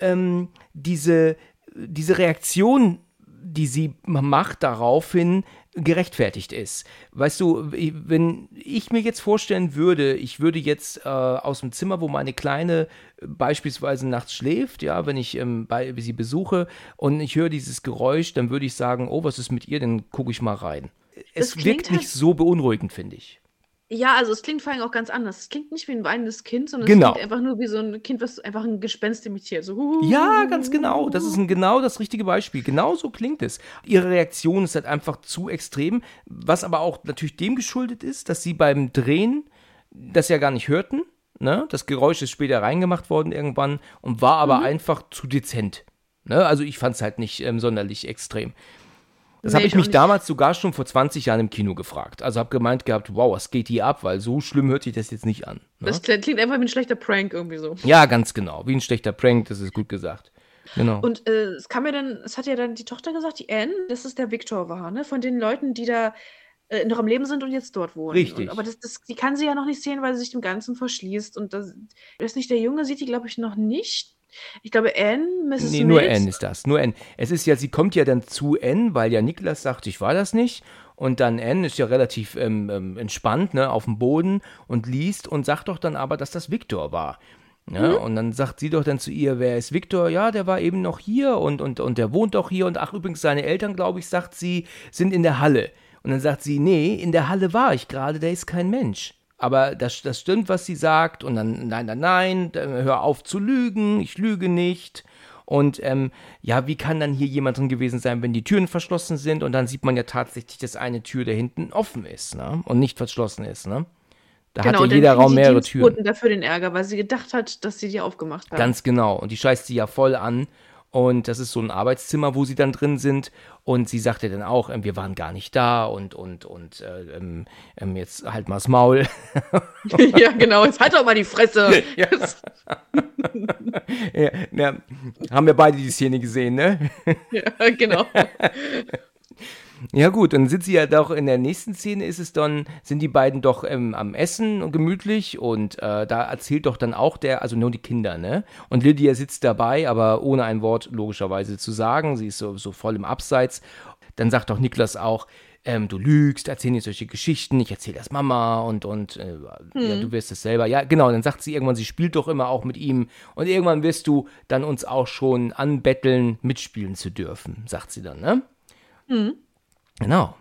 ähm, diese, diese Reaktion, die sie macht daraufhin, gerechtfertigt ist. Weißt du, wenn ich mir jetzt vorstellen würde, ich würde jetzt äh, aus dem Zimmer, wo meine Kleine äh, beispielsweise nachts schläft, ja, wenn ich ähm, bei, sie besuche und ich höre dieses Geräusch, dann würde ich sagen, oh, was ist mit ihr? Dann gucke ich mal rein. Es wirkt halt- nicht so beunruhigend, finde ich. Ja, also es klingt vor allem auch ganz anders. Es klingt nicht wie ein weinendes Kind, sondern Genau. es klingt einfach nur wie so ein Kind, was einfach ein Gespenst imitiert. So, Ja, ganz genau. Das ist ein, genau das richtige Beispiel. Genau so klingt es. Ihre Reaktion ist halt einfach zu extrem, was aber auch natürlich dem geschuldet ist, dass sie beim Drehen das ja gar nicht hörten. Ne? Das Geräusch ist später reingemacht worden irgendwann und war aber einfach zu dezent. Ne? Also ich fand es halt nicht ähm, sonderlich extrem. Das Nee, habe ich mich damals sogar schon vor 20 Jahren im Kino gefragt. Also habe gemeint gehabt, wow, was geht hier ab? Weil so schlimm hört sich das jetzt nicht an. Ne? Das klingt einfach wie ein schlechter Prank irgendwie so. Ja, ganz genau. Wie ein schlechter Prank, das ist gut gesagt. Genau. Und äh, es kam ja dann, es hat ja dann die Tochter gesagt, die Anne, dass es der Victor war, ne? Von den Leuten, die da äh, noch am Leben sind und jetzt dort wohnen. Richtig. Und, aber das, das, die kann sie ja noch nicht sehen, weil sie sich dem Ganzen verschließt. Und das, das nicht der Junge sieht die, glaube ich, noch nicht. Ich glaube, Anne, Mrs. Nee, nur Mills- N ist das. Nur N. Es ist ja, sie kommt ja dann zu N, weil ja Niklas sagt, ich war das nicht. Und dann N ist ja relativ ähm, ähm, entspannt, ne, auf dem Boden und liest und sagt doch dann aber, dass das Viktor war. Ja, Und dann sagt sie doch dann zu ihr, wer ist Viktor? Ja, der war eben noch hier und, und, und der wohnt doch hier. Und ach, übrigens, seine Eltern, glaube ich, sagt sie, sind in der Halle. Und dann sagt sie, nee, in der Halle war ich gerade, der ist kein Mensch. Aber das, das stimmt, was sie sagt. Und dann, nein, nein, nein, hör auf zu lügen, ich lüge nicht. Und ähm, ja, wie kann dann hier jemand drin gewesen sein, wenn die Türen verschlossen sind? Und dann sieht man ja tatsächlich, dass eine Tür da hinten offen ist, ne? Und nicht verschlossen ist, ne? Da Genau, hat ja jeder Raum mehrere Türen. dafür den Ärger, weil sie gedacht hat, dass sie die aufgemacht haben. Ganz genau. Und die scheißt sie ja voll an. Und das ist so ein Arbeitszimmer, wo sie dann drin sind. Und sie sagte dann auch, ähm, wir waren gar nicht da und, und, und äh, ähm, ähm, jetzt halt mal's Maul. <laughs> <laughs> ja, genau. Jetzt halt doch mal die Fresse. <laughs> ja, ja, haben wir beide die Szene gesehen, ne? ja, genau. Ja gut, dann sind sie ja doch in der nächsten Szene ist es dann, sind die beiden doch ähm, am Essen und gemütlich und äh, da erzählt doch dann auch der, also nur die Kinder, ne? Und Lydia sitzt dabei, aber ohne ein Wort logischerweise zu sagen, sie ist so, so voll im Abseits. Dann sagt doch Niklas auch, ähm, du lügst, erzähl nicht solche Geschichten, ich erzähl das Mama und, und äh, ja, du wirst es selber. Ja, genau, dann sagt sie irgendwann, sie spielt doch immer auch mit ihm und irgendwann wirst du dann uns auch schon anbetteln, mitspielen zu dürfen, sagt sie dann, ne? Genau.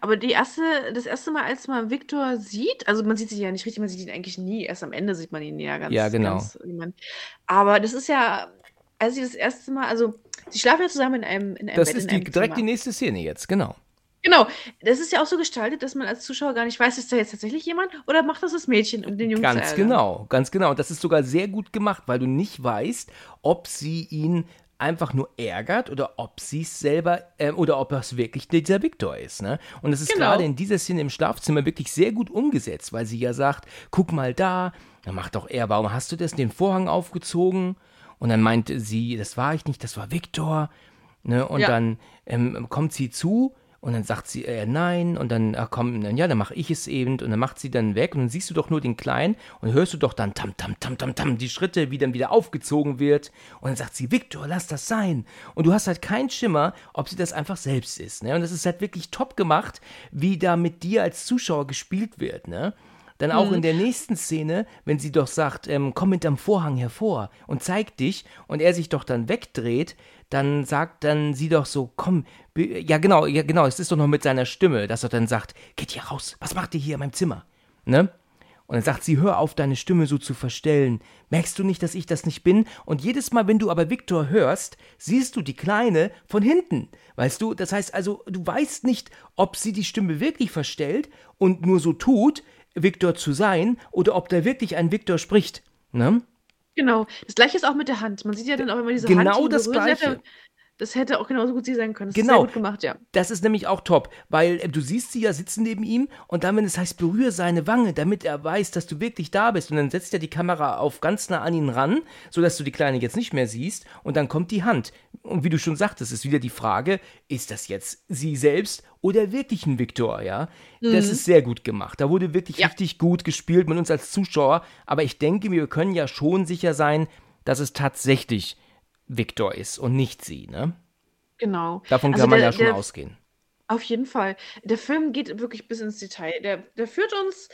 Aber die erste, das erste Mal, als man Victor sieht, also man sieht sich ja nicht richtig, man sieht ihn eigentlich nie. Erst am Ende sieht man ihn ja ganz, Ja, genau. ganz jemand. Aber das ist ja, als sie das erste Mal, also sie schlafen ja zusammen in einem, in einem Das Bett, ist die, direkt die Zimmer. nächste Szene jetzt, genau. Genau. Das ist ja auch so gestaltet, dass man als Zuschauer gar nicht weiß, ist da jetzt tatsächlich jemand oder macht das das Mädchen, um den Jungen zu Ganz genau, ganz genau. Und das ist sogar sehr gut gemacht, weil du nicht weißt, ob sie ihn einfach nur ärgert oder ob sie es selber ähm, oder ob es wirklich dieser Victor ist. Ne? Und das ist Genau. gerade in dieser Szene im Schlafzimmer wirklich sehr gut umgesetzt, weil sie ja sagt, guck mal da, dann macht doch er, warum hast du das, den Vorhang aufgezogen? Und dann meinte sie, das war ich nicht, das war Victor. Ne? Und Ja. dann ähm, kommt sie zu und dann sagt sie äh, nein. Und dann ach, komm, dann, ja, dann mache ich es eben. Und dann macht sie dann weg. Und dann siehst du doch nur den Kleinen. Und hörst du doch dann tam tam tam tam tam die Schritte, wie dann wieder aufgezogen wird. Und dann sagt sie Victor, lass das sein. Und du hast halt keinen Schimmer, ob sie das einfach selbst ist, ne? Und das ist halt wirklich top gemacht, wie da mit dir als Zuschauer gespielt wird, ne? Dann auch in der nächsten Szene, wenn sie doch sagt, ähm, komm hinterm Vorhang hervor und zeig dich und er sich doch dann wegdreht, dann sagt dann sie doch so, komm, ja genau, ja genau, es ist doch noch mit seiner Stimme, dass er dann sagt, geht hier raus, was macht ihr hier in meinem Zimmer? Ne? Und dann sagt sie, hör auf, deine Stimme so zu verstellen. Merkst du nicht, dass ich das nicht bin? Und jedes Mal, wenn du aber Viktor hörst, siehst du die Kleine von hinten. Weißt du? Das heißt also, du weißt nicht, ob sie die Stimme wirklich verstellt und nur so tut, Viktor zu sein, oder ob da wirklich ein Viktor spricht. Ne? Genau. Das gleiche ist auch mit der Hand. Man sieht ja dann auch immer diese Hand. Genau das Gleiche. hätte- Das hätte auch genauso gut sie sein können. Das Genau. ist sehr gut gemacht, ja. Das ist nämlich auch top, weil äh, du siehst sie ja sitzen neben ihm und dann, wenn es heißt, berühre seine Wange, damit er weiß, dass du wirklich da bist. Und dann setzt er die Kamera auf ganz nah an ihn ran, sodass du die Kleine jetzt nicht mehr siehst. Und dann kommt die Hand. Und wie du schon sagtest, ist wieder die Frage, ist das jetzt sie selbst oder wirklich ein Viktor, ja? Das ist sehr gut gemacht. Da wurde wirklich Ja. richtig gut gespielt mit uns als Zuschauer. Aber ich denke, wir können ja schon sicher sein, dass es tatsächlich Viktor ist und nicht sie, ne? Genau. Davon Also kann man der- ja schon der- ausgehen. Auf jeden Fall. Der Film geht wirklich bis ins Detail. Der, der führt uns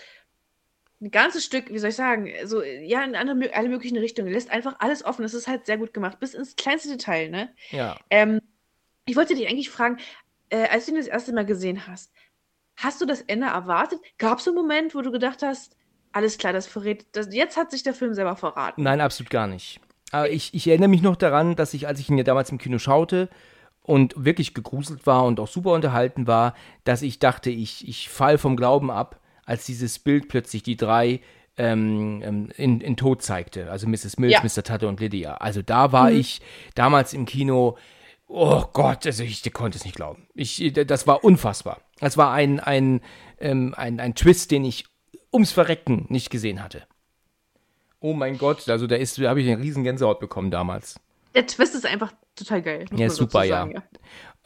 ein ganzes Stück, wie soll ich sagen, so, ja, in andere, alle möglichen Richtungen. Er lässt einfach alles offen. Das ist halt sehr gut gemacht, bis ins kleinste Detail, ne? Ja. Ähm, ich wollte dich eigentlich fragen, äh, als du ihn das erste Mal gesehen hast, Hast du das Ende erwartet? Gab es einen Moment, wo du gedacht hast, alles klar, das verrät, das, jetzt hat sich der Film selber verraten? Nein, absolut gar nicht. Aber ich, ich erinnere mich noch daran, dass ich, als ich ihn ja damals im Kino schaute und wirklich gegruselt war und auch super unterhalten war, dass ich dachte, ich, ich fall vom Glauben ab, als dieses Bild plötzlich die drei ähm, ähm in, in Tod zeigte. Also Mrs. Mills, ja. Mr. Tatte und Lydia. Also da war mhm. ich damals im Kino, oh Gott, also ich konnte es nicht glauben. Ich, das war unfassbar. Das war ein, ein, ähm, ein, ein Twist, den ich ums Verrecken nicht gesehen hatte. Oh mein Gott, also da ist, da habe ich eine riesen Gänsehaut bekommen damals. Der Twist ist einfach total geil. Ja, super, sagen, ja.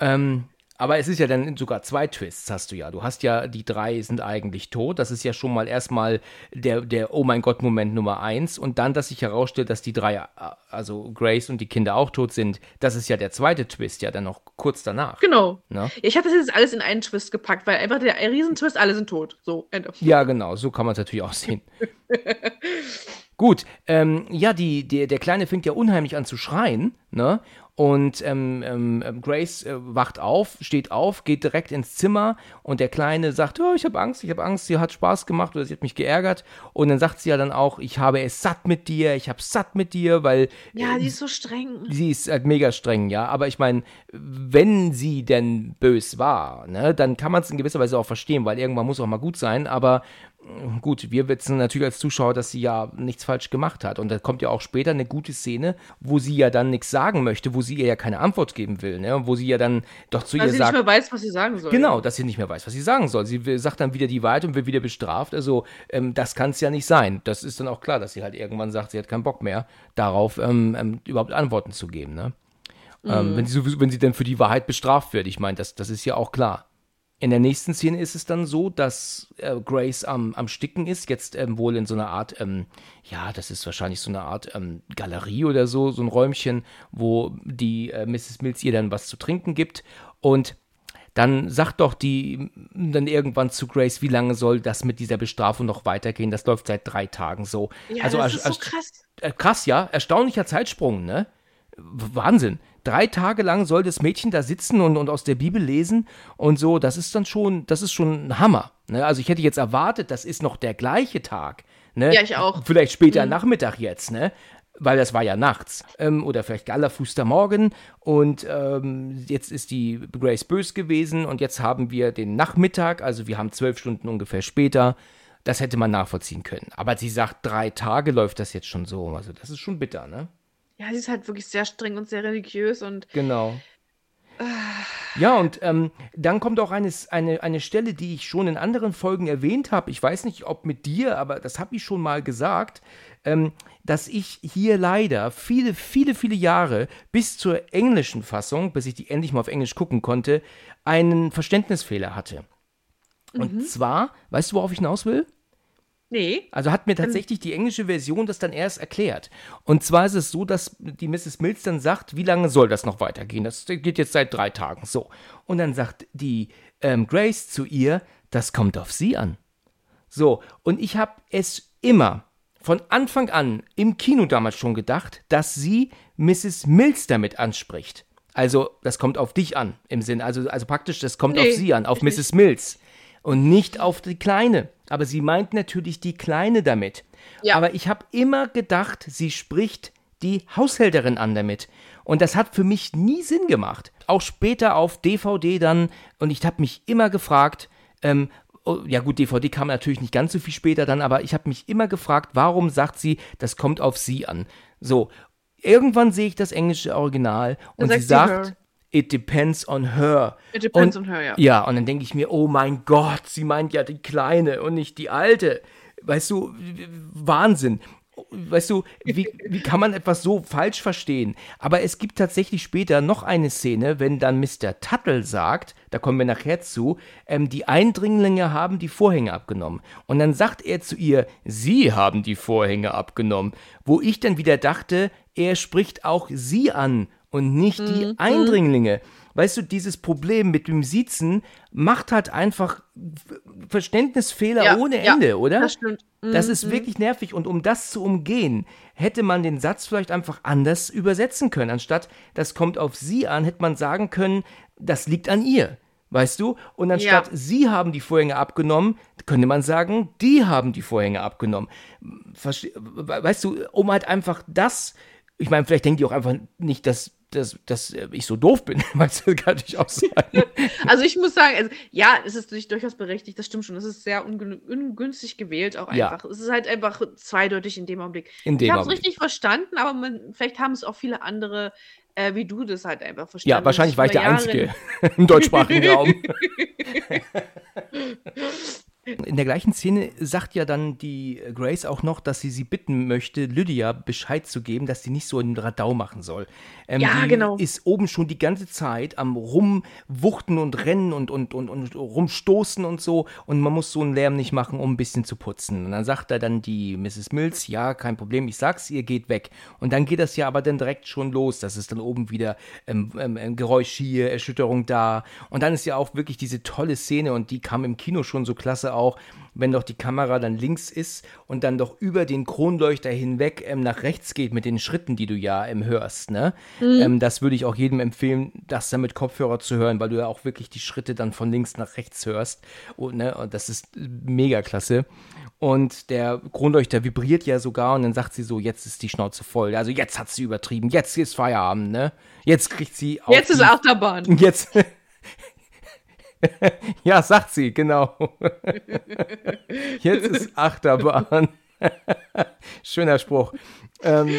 ja. Ähm, aber es ist ja dann sogar zwei Twists, hast du ja. Du hast ja, die drei sind eigentlich tot. Das ist ja schon mal erstmal der, der Oh mein Gott-Moment Nummer eins. Und dann, dass sich herausstellt, dass die drei, also Grace und die Kinder auch tot sind, das ist ja der zweite Twist, ja dann noch kurz danach. Genau. Ne? Ich habe das jetzt alles in einen Twist gepackt, weil einfach der Riesentwist, alle sind tot. So, Ende. Ja, genau, so kann man es natürlich auch sehen. <laughs> Gut, ähm, ja, die, die, der Kleine fängt ja unheimlich an zu schreien, ne? Und ähm, ähm, ähm, Grace äh, wacht auf, steht auf, geht direkt ins Zimmer und der Kleine sagt, oh, ich habe Angst, ich habe Angst, sie hat Spaß gemacht oder sie hat mich geärgert. Und dann sagt sie ja dann auch, ich habe es satt mit dir, ich habe satt mit dir, weil... Ja, sie ist so streng. Sie ist halt mega streng, ja. Aber ich meine, wenn sie denn bös war, ne, dann kann man es in gewisser Weise auch verstehen, weil irgendwann muss auch mal gut sein. Aber gut, wir wissen natürlich als Zuschauer, dass sie ja nichts falsch gemacht hat. Und da kommt ja auch später eine gute Szene, wo sie ja dann nichts sagen möchte, wo sie ihr ja keine Antwort geben will, ne? wo sie ja dann doch zu Weil ihr sie sagt. nicht mehr weiß, was sie sagen soll. Genau, dass sie nicht mehr weiß, was sie sagen soll. Sie sagt dann wieder die Wahrheit und wird wieder bestraft. Also, ähm, das kann es ja nicht sein. Das ist dann auch klar, dass sie halt irgendwann sagt, sie hat keinen Bock mehr, darauf ähm, ähm, überhaupt Antworten zu geben, ne? Ähm, mhm. wenn, sie, wenn sie dann für die Wahrheit bestraft wird. Ich meine, das, das ist ja auch klar. In der nächsten Szene ist es dann so, dass äh, Grace am, am Sticken ist, jetzt ähm, wohl in so einer Art, ähm, ja, das ist wahrscheinlich so eine Art ähm, Galerie oder so, so ein Räumchen, wo die äh, Mrs. Mills ihr dann was zu trinken gibt. Und dann sagt doch die dann irgendwann zu Grace, wie lange soll das mit dieser Bestrafung noch weitergehen? Das läuft seit drei Tagen so. Ja, also, das ist so krass. Äh, krass, ja. Erstaunlicher Zeitsprung, ne? Wahnsinn. Drei Tage lang soll das Mädchen da sitzen und, und aus der Bibel lesen und so. Das ist dann schon, das ist schon ein Hammer. Ne? Also ich hätte jetzt erwartet, das ist noch der gleiche Tag. Ne? Ja, ich auch. Vielleicht später mhm. Nachmittag jetzt, ne? Weil das war ja nachts. Ähm, oder vielleicht allerfußter Morgen. Und ähm, jetzt ist die Grace bös gewesen und jetzt haben wir den Nachmittag, also wir haben zwölf Stunden ungefähr später. Das hätte man nachvollziehen können. Aber sie sagt, drei Tage läuft das jetzt schon so. Also das ist schon bitter, ne? Ja, sie ist halt wirklich sehr streng und sehr religiös und. Genau. Ja, und ähm, dann kommt auch eine, eine, eine Stelle, die ich schon in anderen Folgen erwähnt habe. Ich weiß nicht, ob mit dir, aber das habe ich schon mal gesagt, ähm, dass ich hier leider viele, viele, viele Jahre bis zur englischen Fassung, bis ich die endlich mal auf Englisch gucken konnte, einen Verständnisfehler hatte. Und mhm. zwar, weißt du, worauf ich hinaus will? Nee. Also hat mir tatsächlich die englische Version das dann erst erklärt. Und zwar ist es so, dass die Mrs. Mills dann sagt, wie lange soll das noch weitergehen? Das geht jetzt seit drei Tagen. So. Und dann sagt die ähm, Grace zu ihr, das kommt auf sie an. So. Und ich habe es immer von Anfang an im Kino damals schon gedacht, dass sie Mrs. Mills damit anspricht. Also, das kommt auf dich an, im Sinn. Also, also praktisch, das kommt nee, auf sie an, auf Mrs. Mills und nicht auf die Kleine. Aber sie meint natürlich die Kleine damit. Ja. Aber ich habe immer gedacht, sie spricht die Haushälterin an damit. Und das hat für mich nie Sinn gemacht. Auch später auf DVD dann. Und ich habe mich immer gefragt, ähm, oh, ja gut, DVD kam natürlich nicht ganz so viel später dann, aber ich habe mich immer gefragt, warum sagt sie, das kommt auf sie an. So, irgendwann sehe ich das englische Original und sie sagt, It depends on her. It depends und, on her, ja. Ja, und dann denke ich mir, oh mein Gott, sie meint ja die Kleine und nicht die Alte. Weißt du, Wahnsinn. Weißt du, wie, wie kann man etwas so falsch verstehen? Aber es gibt tatsächlich später noch eine Szene, wenn dann Mr. Tuttle sagt, da kommen wir nachher zu, ähm, die Eindringlinge haben die Vorhänge abgenommen. Und dann sagt er zu ihr, sie haben die Vorhänge abgenommen. Wo ich dann wieder dachte, er spricht auch sie an und nicht die mhm. Eindringlinge. Weißt du, dieses Problem mit dem Siezen macht halt einfach Verständnisfehler ja, ohne Ende, ja, oder? Das stimmt. Mhm. Das ist mhm. wirklich nervig. Und um das zu umgehen, hätte man den Satz vielleicht einfach anders übersetzen können. Anstatt das kommt auf sie an, hätte man sagen können, das liegt an ihr. Weißt du? Und anstatt Ja. sie haben die Vorhänge abgenommen, könnte man sagen, die haben die Vorhänge abgenommen. Verste weißt du, um halt einfach das, ich meine, vielleicht denken die auch einfach nicht, dass, dass, dass ich so doof bin. <laughs> Weißt du, kann natürlich auch sein. <laughs> Also ich muss sagen, also, ja, es ist durch- durchaus berechtigt, das stimmt schon. Es ist sehr ungün- ungünstig gewählt, auch Ja. einfach. Es ist halt einfach zweideutig in dem Augenblick. In dem ich habe es richtig verstanden, aber man, vielleicht haben es auch viele andere, äh, wie du das halt einfach verstanden. Ja, wahrscheinlich war ich der Jahre- Einzige <laughs> im deutschsprachigen Raum. In der gleichen Szene sagt ja dann die Grace auch noch, dass sie sie bitten möchte, Lydia Bescheid zu geben, dass sie nicht so einen Radau machen soll. Ähm, Ja, die genau. ist oben schon die ganze Zeit am rumwuchten und rennen und, und, und, und rumstoßen und so und man muss so einen Lärm nicht machen, um ein bisschen zu putzen. Und dann sagt er dann die Mrs. Mills, ja, kein Problem, ich sag's ihr, geht weg. Und dann geht das ja aber dann direkt schon los, dass es dann oben wieder ähm, ähm, Geräusch hier, Erschütterung da. Und dann ist ja auch wirklich diese tolle Szene und die kam im Kino schon so klasse auch, wenn doch die Kamera dann links ist und dann doch über den Kronleuchter hinweg ähm, nach rechts geht mit den Schritten, die du ja ähm, hörst, ne? Ähm, das würde ich auch jedem empfehlen, das dann mit Kopfhörer zu hören, weil du ja auch wirklich die Schritte dann von links nach rechts hörst. Und, ne? und das ist mega klasse. Und der Kronleuchter vibriert ja sogar und dann sagt sie so, jetzt ist die Schnauze voll. Also jetzt hat sie übertrieben, jetzt ist Feierabend, ne? Jetzt kriegt sie auf Jetzt ist Achterbahn. <laughs> Jetzt. <laughs> ja, sagt sie, genau. <laughs> Jetzt ist Achterbahn. <laughs> Schöner Spruch. Ähm,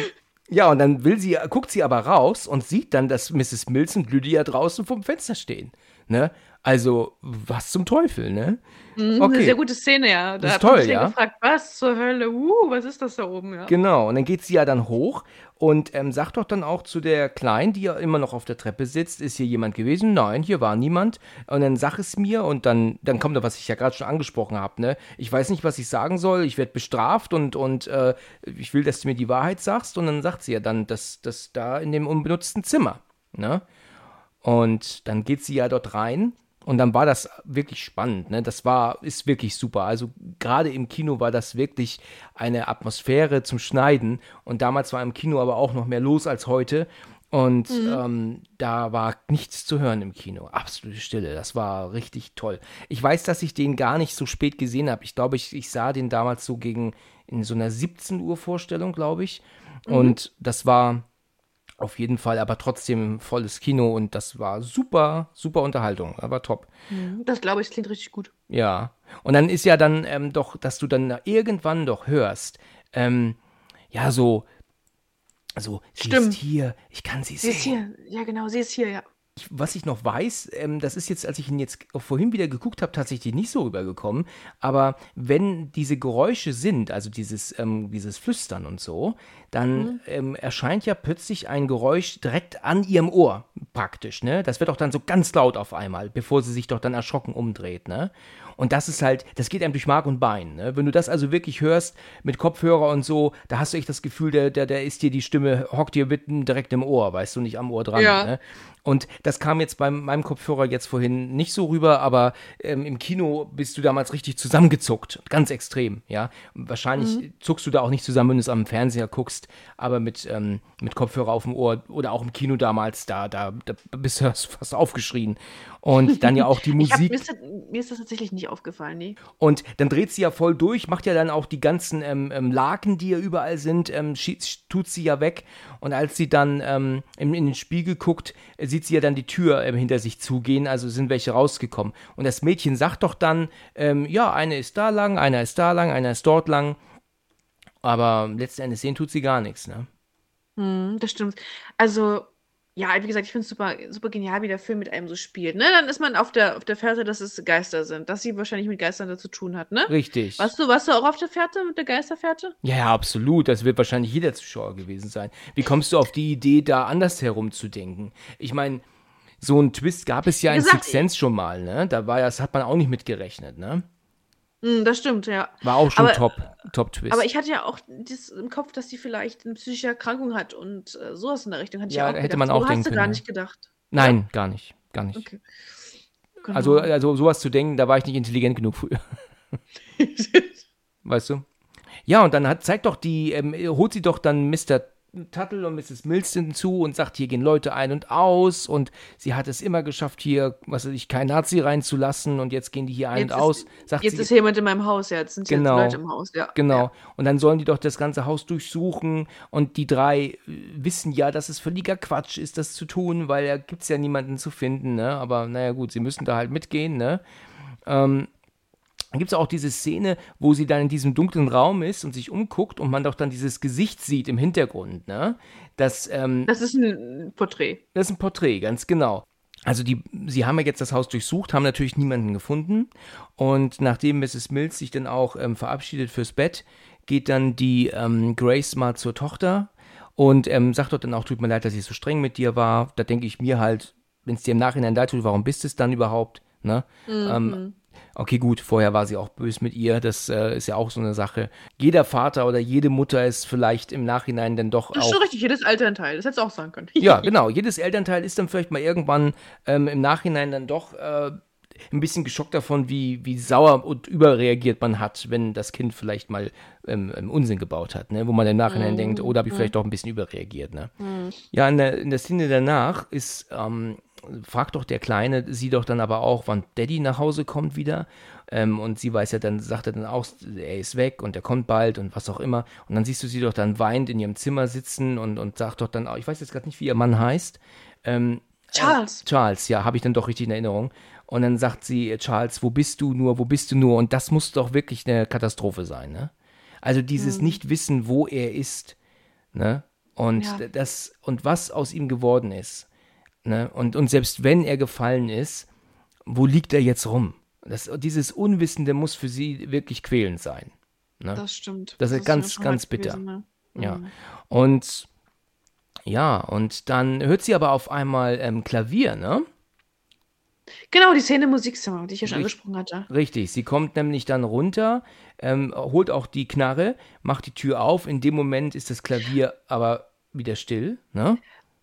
ja, und dann will sie, guckt sie aber raus und sieht dann, dass Mrs. Mills und Lydia draußen vom Fenster stehen. Ne? Also, was zum Teufel, ne? Mhm, Eine sehr gute Szene, ja. Da ist hat man toll, sich ja. gefragt, was zur Hölle, uh, was ist das da oben, ja. Genau, und dann geht sie ja dann hoch und ähm, sagt doch dann auch zu der Kleinen, die ja immer noch auf der Treppe sitzt, ist hier jemand gewesen? Nein, hier war niemand. Und dann sag es mir und dann, dann kommt da, was ich ja gerade schon angesprochen habe, ne? Ich weiß nicht, was ich sagen soll, ich werde bestraft und, und äh, ich will, dass du mir die Wahrheit sagst. Und dann sagt sie ja dann, dass das da in dem unbenutzten Zimmer, ne? Und dann geht sie ja dort rein. Und dann war das wirklich spannend, ne? Das war, ist wirklich super. Also gerade im Kino war das wirklich eine Atmosphäre zum Schneiden. Und damals war im Kino aber auch noch mehr los als heute. Und ähm, da war nichts zu hören im Kino. Absolute Stille. Das war richtig toll. Ich weiß, dass ich den gar nicht so spät gesehen habe. Ich glaube, ich, ich sah den damals so gegen in so einer 17 Uhr Vorstellung, glaube ich. Und das war auf jeden Fall, aber trotzdem volles Kino und das war super, super Unterhaltung, aber top. Das glaube ich, klingt richtig gut. Ja. Und dann ist ja dann ähm, doch, dass du dann irgendwann doch hörst, ähm, ja, so, so, sie Stimmt. ist hier, ich kann sie Sie ist sehen. hier, ja genau, sie ist hier, ja. Ich, was ich noch weiß, ähm, das ist jetzt, als ich ihn jetzt vorhin wieder geguckt habe, tatsächlich nicht so rübergekommen. Aber wenn diese Geräusche sind, also dieses, ähm, dieses Flüstern und so, dann ähm, erscheint ja plötzlich ein Geräusch direkt an ihrem Ohr, praktisch, ne? Das wird auch dann so ganz laut auf einmal, bevor sie sich doch dann erschrocken umdreht, ne? Und das ist halt, das geht einem durch Mark und Bein. Ne? Wenn du das also wirklich hörst mit Kopfhörer und so, da hast du echt das Gefühl, der, der, der ist dir die Stimme, hockt dir mitten direkt im Ohr, weißt du, nicht am Ohr dran. Ja. Ne? Und das kam jetzt bei meinem Kopfhörer jetzt vorhin nicht so rüber, aber ähm, im Kino bist du damals richtig zusammengezuckt. Ganz extrem, ja. Wahrscheinlich zuckst du da auch nicht zusammen, wenn du es am Fernseher guckst, aber mit, ähm, mit Kopfhörer auf dem Ohr oder auch im Kino damals, da, da, da bist du <laughs> fast aufgeschrien. Und dann ja auch die <laughs> Ich hab, Musik. mir, ist das, mir ist das tatsächlich nicht aufgefallen, nee. Und dann dreht sie ja voll durch, macht ja dann auch die ganzen ähm, ähm, Laken, die ja überall sind, ähm, tut sie ja weg. Und als sie dann ähm, in, in den Spiegel guckt, sieht sie ja dann die Tür ähm, hinter sich zugehen, also sind welche rausgekommen. Und das Mädchen sagt doch dann, ähm, ja, eine ist da lang, einer ist da lang, einer ist dort lang. Aber letzten Endes sehen tut sie gar nichts, ne? Hm, das stimmt. Also, ja, wie gesagt, ich finde es super, super genial, wie der Film mit einem so spielt. Ne? Dann ist man auf der, auf der Fährte, dass es Geister sind, dass sie wahrscheinlich mit Geistern da zu tun hat, ne? Richtig. Warst du, warst du auch auf der Fährte mit der Geisterfährte? Ja, ja, absolut. Das wird wahrscheinlich jeder Zuschauer gewesen sein. Wie kommst du auf die Idee, da anders herumzudenken? Ich meine, so einen Twist gab es ja in Six Sense schon mal, ne? Da war ja, das hat man auch nicht mitgerechnet, ne? Hm, das stimmt, ja. War auch schon Aber- top, top Twist. Aber ich hatte ja auch das im Kopf, dass sie vielleicht eine psychische Erkrankung hat und äh, sowas in der Richtung. Hatte ich Ja, ja auch hätte gedacht. man So auch hast denken du können, gar ja. nicht gedacht. Nein, gar nicht, gar nicht. Okay. Genau. Also, also sowas zu denken, da war ich nicht intelligent genug früher, <laughs> weißt du? Ja, und dann hat, zeigt doch die, ähm, holt sie doch dann Mr. Tuttle und Mrs. Mills hinzu und sagt, hier gehen Leute ein und aus und sie hat es immer geschafft, hier, was weiß ich, kein Nazi reinzulassen und jetzt gehen die hier ein Jetzt und ist- aus. Sagt Jetzt sie, ist jemand in meinem Haus, ja, jetzt sind Genau. jetzt Leute im Haus, ja. Genau. Ja. Und dann sollen die doch das ganze Haus durchsuchen. Und die drei äh, wissen ja, dass es völliger Quatsch ist, das zu tun, weil da gibt es ja niemanden zu finden, ne? Aber naja, gut, sie müssen da halt mitgehen, ne? Ähm, dann gibt es auch diese Szene, wo sie dann in diesem dunklen Raum ist und sich umguckt und man doch dann dieses Gesicht sieht im Hintergrund, ne? Das, ähm, Das ist ein Porträt. das ist ein Porträt, ganz genau. Also die, sie haben ja jetzt das Haus durchsucht, haben natürlich niemanden gefunden. Und nachdem Mrs. Mills sich dann auch ähm, verabschiedet fürs Bett, geht dann die ähm, Grace mal zur Tochter und ähm, sagt dort dann auch, tut mir leid, dass ich so streng mit dir war. Da denke ich mir halt, wenn es dir im Nachhinein leid tut, warum bist du es dann überhaupt? Ne? Ähm, okay, gut, vorher war sie auch böse mit ihr. Das äh, ist ja auch so eine Sache. Jeder Vater oder jede Mutter ist vielleicht im Nachhinein dann doch Das ist auch schon richtig, jedes Elternteil. Das hättest du auch sagen können. ja, <laughs> genau. Jedes Elternteil ist dann vielleicht mal irgendwann ähm, im Nachhinein dann doch äh, ein bisschen geschockt davon, wie, wie sauer und überreagiert man hat, wenn das Kind vielleicht mal ähm, ähm, Unsinn gebaut hat, ne? wo man im Nachhinein denkt, oh, da habe ich vielleicht doch ein bisschen überreagiert. Ne? Ja, in der, in der Szene danach ist, ähm, fragt doch der Kleine sie doch dann aber auch, wann Daddy nach Hause kommt wieder. Ähm, und sie weiß ja dann, sagt er dann auch, er ist weg und er kommt bald und was auch immer. Und dann siehst du sie doch dann weint in ihrem Zimmer sitzen und, und sagt doch dann auch, ich weiß jetzt gerade nicht, wie ihr Mann heißt. Ähm, Charles. Charles, ja, habe ich dann doch richtig in Erinnerung. Und dann sagt sie, äh, Charles, wo bist du nur, wo bist du nur? Und das muss doch wirklich eine Katastrophe sein, ne? Also dieses Nicht-Wissen, wo er ist, ne? Und Ja. das, und was aus ihm geworden ist. Ne? Und, und selbst wenn er gefallen ist, wo liegt er jetzt rum? Das, dieses Unwissende muss für sie wirklich quälend sein. Ne? Das stimmt. Das ist ganz, ganz bitter. gewesen, ne? Ja. Und ja, und dann hört sie aber auf einmal ähm, Klavier, ne? Genau, die Szene im Musikzimmer, die ich ja schon Richtig. angesprochen hatte. Richtig, sie kommt nämlich dann runter, ähm, holt auch die Knarre, macht die Tür auf. In dem Moment ist das Klavier aber wieder still, ne?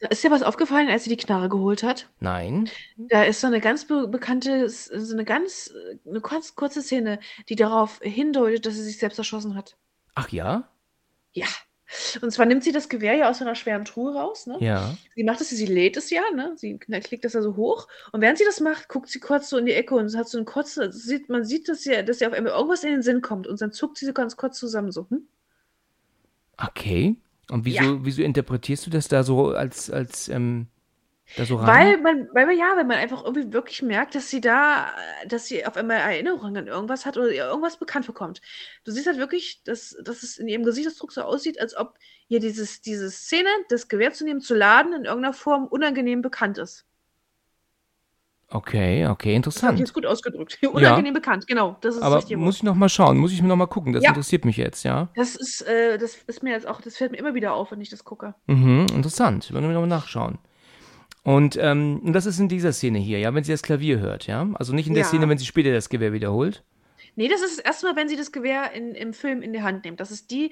Ist dir was aufgefallen, als sie die Knarre geholt hat? Nein. Da ist so eine ganz be bekannte, so eine ganz, eine ganz kurze Szene, die darauf hindeutet, dass sie sich selbst erschossen hat. Ach ja? Ja. Und zwar nimmt sie das Gewehr ja aus einer schweren Truhe raus, ne? Ja. Sie macht das, sie lädt es ja, ne? Sie klickt das ja so hoch. Und während sie das macht, guckt sie kurz so in die Ecke und hat so einen kurzen, sieht, man sieht, dass ihr, dass ihr auf einmal irgendwas in den Sinn kommt. Und dann zuckt sie so ganz kurz zusammen, so, hm? Okay. Und wieso, Ja. wieso interpretierst du das da so als, als, ähm, da so rein? Weil man, weil man, ja, weil man einfach irgendwie wirklich merkt, dass sie da, dass sie auf einmal Erinnerungen an irgendwas hat oder ihr irgendwas bekannt bekommt. Du siehst halt wirklich, dass, dass es in ihrem Gesichtsausdruck so aussieht, als ob ihr dieses, diese Szene, das Gewehr zu nehmen, zu laden, in irgendeiner Form unangenehm bekannt ist. Okay, okay, Das ich interessant. jetzt gut ausgedrückt. <laughs> Unangenehm bekannt, genau. Das ist das Aber richtige muss ich noch mal schauen, muss ich mir noch mal gucken. Das Ja. interessiert mich jetzt, ja. Das ist, äh, das ist mir jetzt auch, das fällt mir immer wieder auf, wenn ich das gucke. Mhm, interessant. Wollen wir noch mal nachschauen. Und ähm, das ist in dieser Szene hier, ja, wenn sie das Klavier hört, ja. Also nicht in der Ja. Szene, wenn sie später das Gewehr wiederholt. Nee, das ist das erste Mal, wenn sie das Gewehr in, im Film in die Hand nimmt. Das ist die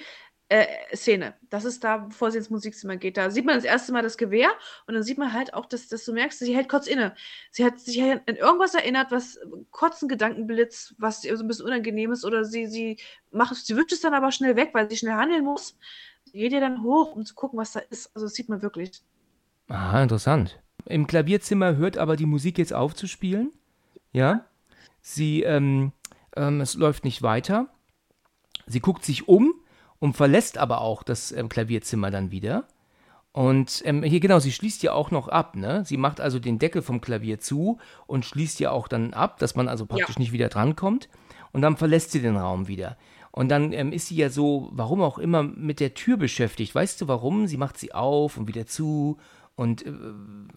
äh, Szene. Das ist da, bevor sie ins Musikzimmer geht. Da sieht man das erste Mal das Gewehr und dann sieht man halt auch, dass, dass du merkst, sie hält kurz inne. Sie hat sich an irgendwas erinnert, was kurz ein Gedankenblitz, was so ein bisschen unangenehm ist, oder sie, sie macht, sie wischt es dann aber schnell weg, weil sie schnell handeln muss. Sie geht ihr dann hoch, um zu gucken, was da ist. Also das sieht man wirklich. Aha, interessant. Im Klavierzimmer hört aber die Musik jetzt auf zu spielen. Ja. Sie, ähm, ähm, es läuft nicht weiter. Sie guckt sich um und verlässt aber auch das ähm, Klavierzimmer dann wieder. Und ähm, hier genau, sie schließt ja auch noch ab, ne? Sie macht also den Deckel vom Klavier zu und schließt ja auch dann ab, dass man also praktisch nicht wieder drankommt. Und dann verlässt sie den Raum wieder. Und dann ähm, ist sie ja so, warum auch immer, mit der Tür beschäftigt. Weißt du warum? Sie macht sie auf und wieder zu. Und äh,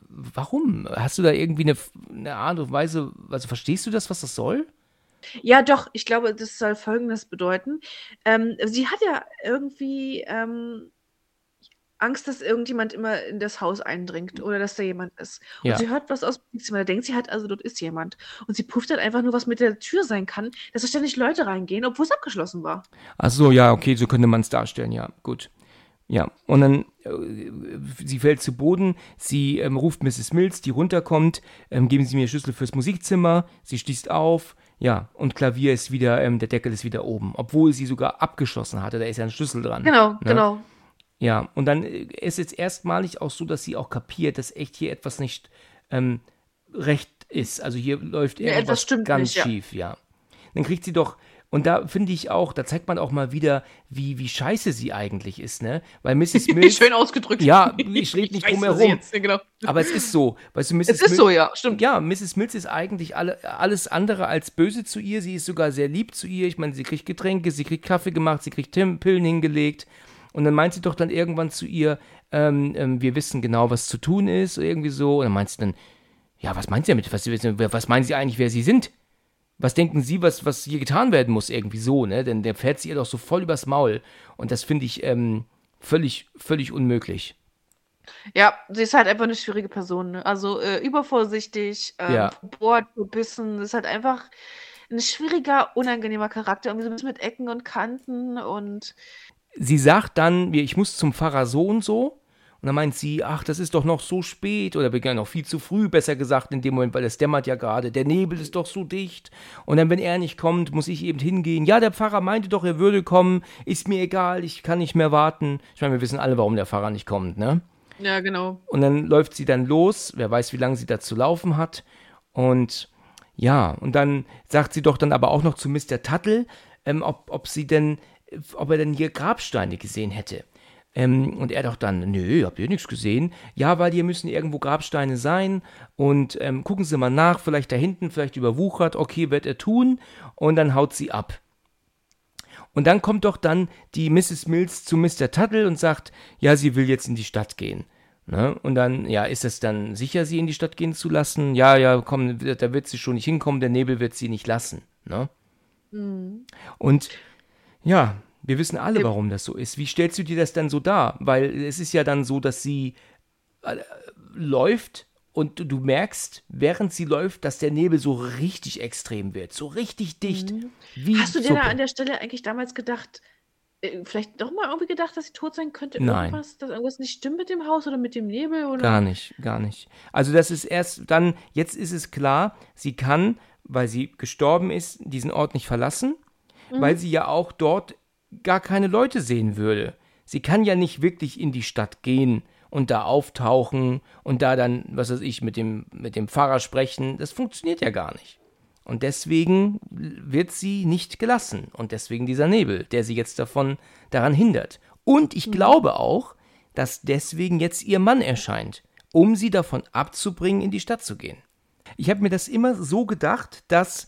warum? Hast du da irgendwie eine, eine Art und Weise, also verstehst du das, was das soll? Ja, doch, ich glaube, das soll Folgendes bedeuten. Ähm, sie hat ja irgendwie ähm, Angst, dass irgendjemand immer in das Haus eindringt oder dass da jemand ist. Und Ja. sie hört was aus dem Musikzimmer, da denkt sie halt, also dort ist jemand. Und sie prüft dann einfach nur, was mit der Tür sein kann, dass da ständig Leute reingehen, obwohl es abgeschlossen war. Ach so, ja, okay, so könnte man es darstellen, ja, gut. Ja, und dann, äh, sie fällt zu Boden, sie ähm, ruft Mrs. Mills, die runterkommt, ähm, geben Sie mir Schlüssel fürs Musikzimmer, sie schließt auf, ja, und Klavier ist wieder, ähm, der Deckel ist wieder oben, obwohl sie sogar abgeschlossen hatte, da ist ja ein Schlüssel dran. Genau, ne? genau. Ja, und dann äh, ist jetzt erstmalig auch so, dass sie auch kapiert, dass echt hier etwas nicht ähm, recht ist. Also hier läuft Ja, irgendwas ganz nicht, ja. schief, ja. Dann kriegt sie doch, und da finde ich auch, da zeigt man auch mal wieder, wie, wie scheiße sie eigentlich ist, ne? Weil Mrs. <laughs> Mills. Schön ausgedrückt. Ja, ich rede nicht drum herum. genau. Aber es ist so. Weißt du, Mrs. Es ist Mil- so, ja, stimmt. Ja, Mrs. Mills ist eigentlich alle, alles andere als böse zu ihr. Sie ist sogar sehr lieb zu ihr. Ich meine, sie kriegt Getränke, sie kriegt Kaffee gemacht, sie kriegt Tim Pillen hingelegt. Und dann meint sie doch dann irgendwann zu ihr, ähm, ähm, wir wissen genau, was zu tun ist, irgendwie so. Und dann meint sie dann, ja, was meint sie damit? Was, was meinen sie eigentlich, wer sie sind? Was denken Sie, was, was hier getan werden muss? Irgendwie so, ne? Denn der fährt sie ihr doch so voll übers Maul. Und das finde ich ähm, völlig, völlig unmöglich. Ja, sie ist halt einfach eine schwierige Person. Ne? Also äh, übervorsichtig, ähm, Ja. verbohrt, verbissen. Das ist halt einfach ein schwieriger, unangenehmer Charakter. Irgendwie so ein bisschen mit Ecken und Kanten und sie sagt dann, ich muss zum Pfarrer so und so. Und dann meint sie, ach, das ist doch noch so spät oder begann noch viel zu früh, besser gesagt in dem Moment, weil es dämmert ja gerade. Der Nebel ist doch so dicht. Und dann, wenn er nicht kommt, muss ich eben hingehen. Ja, der Pfarrer meinte doch, er würde kommen. Ist mir egal, ich kann nicht mehr warten. Ich meine, wir wissen alle, warum der Pfarrer nicht kommt, ne? ja, genau. Und dann läuft sie dann los. Wer weiß, wie lange sie da zu laufen hat. Und ja, und dann sagt sie doch dann aber auch noch zu Mr. Tuttle, ähm, ob, ob sie denn, ob er denn hier Grabsteine gesehen hätte. Ähm, und er doch dann, nö, habt ihr nichts gesehen? Ja, weil hier müssen irgendwo Grabsteine sein. Und ähm, gucken Sie mal nach, vielleicht da hinten, vielleicht überwuchert. Okay, wird er tun. Und dann haut sie ab. Und dann kommt doch dann die Mrs. Mills zu Mr. Tuttle und sagt, ja, sie will jetzt in die Stadt gehen. Ne? Und dann, ja, ist es dann sicher, sie in die Stadt gehen zu lassen? Ja, ja, komm, da wird sie schon nicht hinkommen, der Nebel wird sie nicht lassen. Ne? Und ja, wir wissen alle, warum das so ist. Wie stellst du dir das dann so dar? Weil es ist ja dann so, dass sie äh, läuft und du, merkst, während sie läuft, dass der Nebel so richtig extrem wird, so richtig dicht. Wie Hast du dir Suppe. da an der Stelle eigentlich damals gedacht, äh, vielleicht doch mal irgendwie gedacht, dass sie tot sein könnte? Nein. Irgendwas, dass irgendwas nicht stimmt mit dem Haus oder mit dem Nebel? Oder? Gar nicht, gar nicht. Also das ist erst dann, jetzt ist es klar, sie kann, weil sie gestorben ist, diesen Ort nicht verlassen, weil sie ja auch dort gar keine Leute sehen würde. Sie kann ja nicht wirklich in die Stadt gehen und da auftauchen und da dann, was weiß ich, mit dem, mit dem Pfarrer sprechen. Das funktioniert ja gar nicht. Und deswegen wird sie nicht gelassen. Und deswegen dieser Nebel, der sie jetzt davon daran hindert. Und ich glaube auch, dass deswegen jetzt ihr Mann erscheint, um sie davon abzubringen, in die Stadt zu gehen. Ich habe mir das immer so gedacht, dass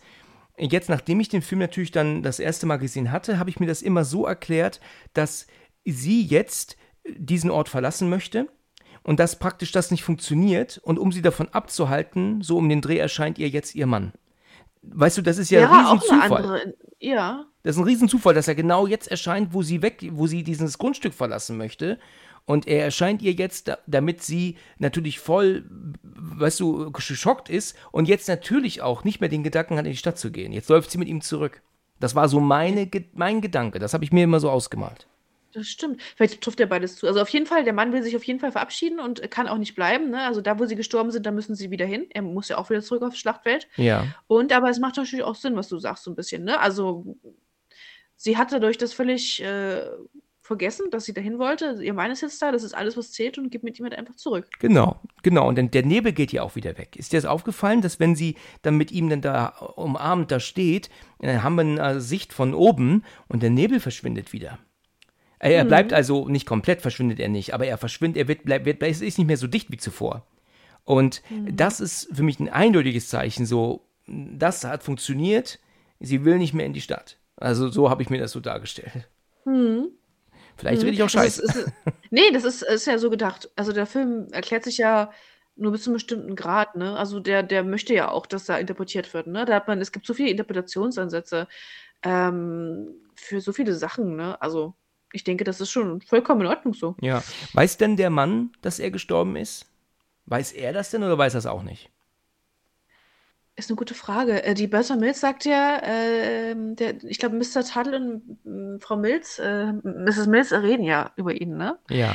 jetzt, nachdem ich den Film natürlich dann das erste Mal gesehen hatte, habe ich mir das immer so erklärt, dass sie jetzt diesen Ort verlassen möchte und dass praktisch das nicht funktioniert und um sie davon abzuhalten, so um den Dreh erscheint ihr jetzt ihr Mann. Weißt du, das ist ja, ein auch eine Riesenzufall. andere. Ja. Das ist ein Riesenzufall, dass er genau jetzt erscheint, wo sie weg, wo sie dieses Grundstück verlassen möchte. Und er erscheint ihr jetzt, da- damit sie natürlich voll, weißt du, geschockt ist und jetzt natürlich auch nicht mehr den Gedanken hat, in die Stadt zu gehen. Jetzt läuft sie mit ihm zurück. Das war so meine, mein Gedanke. Das habe ich mir immer so ausgemalt. Das stimmt. Vielleicht trifft ja beides zu. Also auf jeden Fall, der Mann will sich auf jeden Fall verabschieden und kann auch nicht bleiben. Ne? Also da, wo sie gestorben sind, da müssen sie wieder hin. Er muss ja auch wieder zurück aufs Schlachtfeld. Ja. Und aber es macht natürlich auch Sinn, was du sagst, so ein bisschen. Ne? Also sie hat dadurch das völlig äh, vergessen, dass sie dahin wollte. Ihr Mann ist jetzt da, das ist alles, was zählt und gibt mit ihm halt einfach zurück. Genau, genau. Und dann der Nebel geht ja auch wieder weg. Ist dir das aufgefallen, dass wenn sie dann mit ihm dann da umarmt da steht, dann haben wir eine Sicht von oben und der Nebel verschwindet wieder. Er er bleibt also nicht komplett, verschwindet er nicht, aber er verschwindet, er wird, bleibt, wird, es ist nicht mehr so dicht wie zuvor. Und das ist für mich ein eindeutiges Zeichen, so, das hat funktioniert, sie will nicht mehr in die Stadt. Also so habe ich mir das so dargestellt. Vielleicht rede ich auch Also scheiße. ist, ist, nee, das ist, ist ja so gedacht. Also der Film erklärt sich ja nur bis zu einem bestimmten Grad, ne? Also der, der möchte ja auch, dass da interpretiert wird, ne? Da hat man, es gibt so viele Interpretationsansätze ähm, für so viele Sachen, ne? Also ich denke, das ist schon vollkommen in Ordnung so. Ja. Weiß denn der Mann, dass er gestorben ist? Weiß er das denn oder weiß er es auch nicht? Ist eine gute Frage. Äh, die Bertha Mills sagt ja, ähm, der, ich glaube, Mr. Tuttle und ähm, Frau Mills, äh, Mrs. Mills reden ja über ihn, ne? Ja.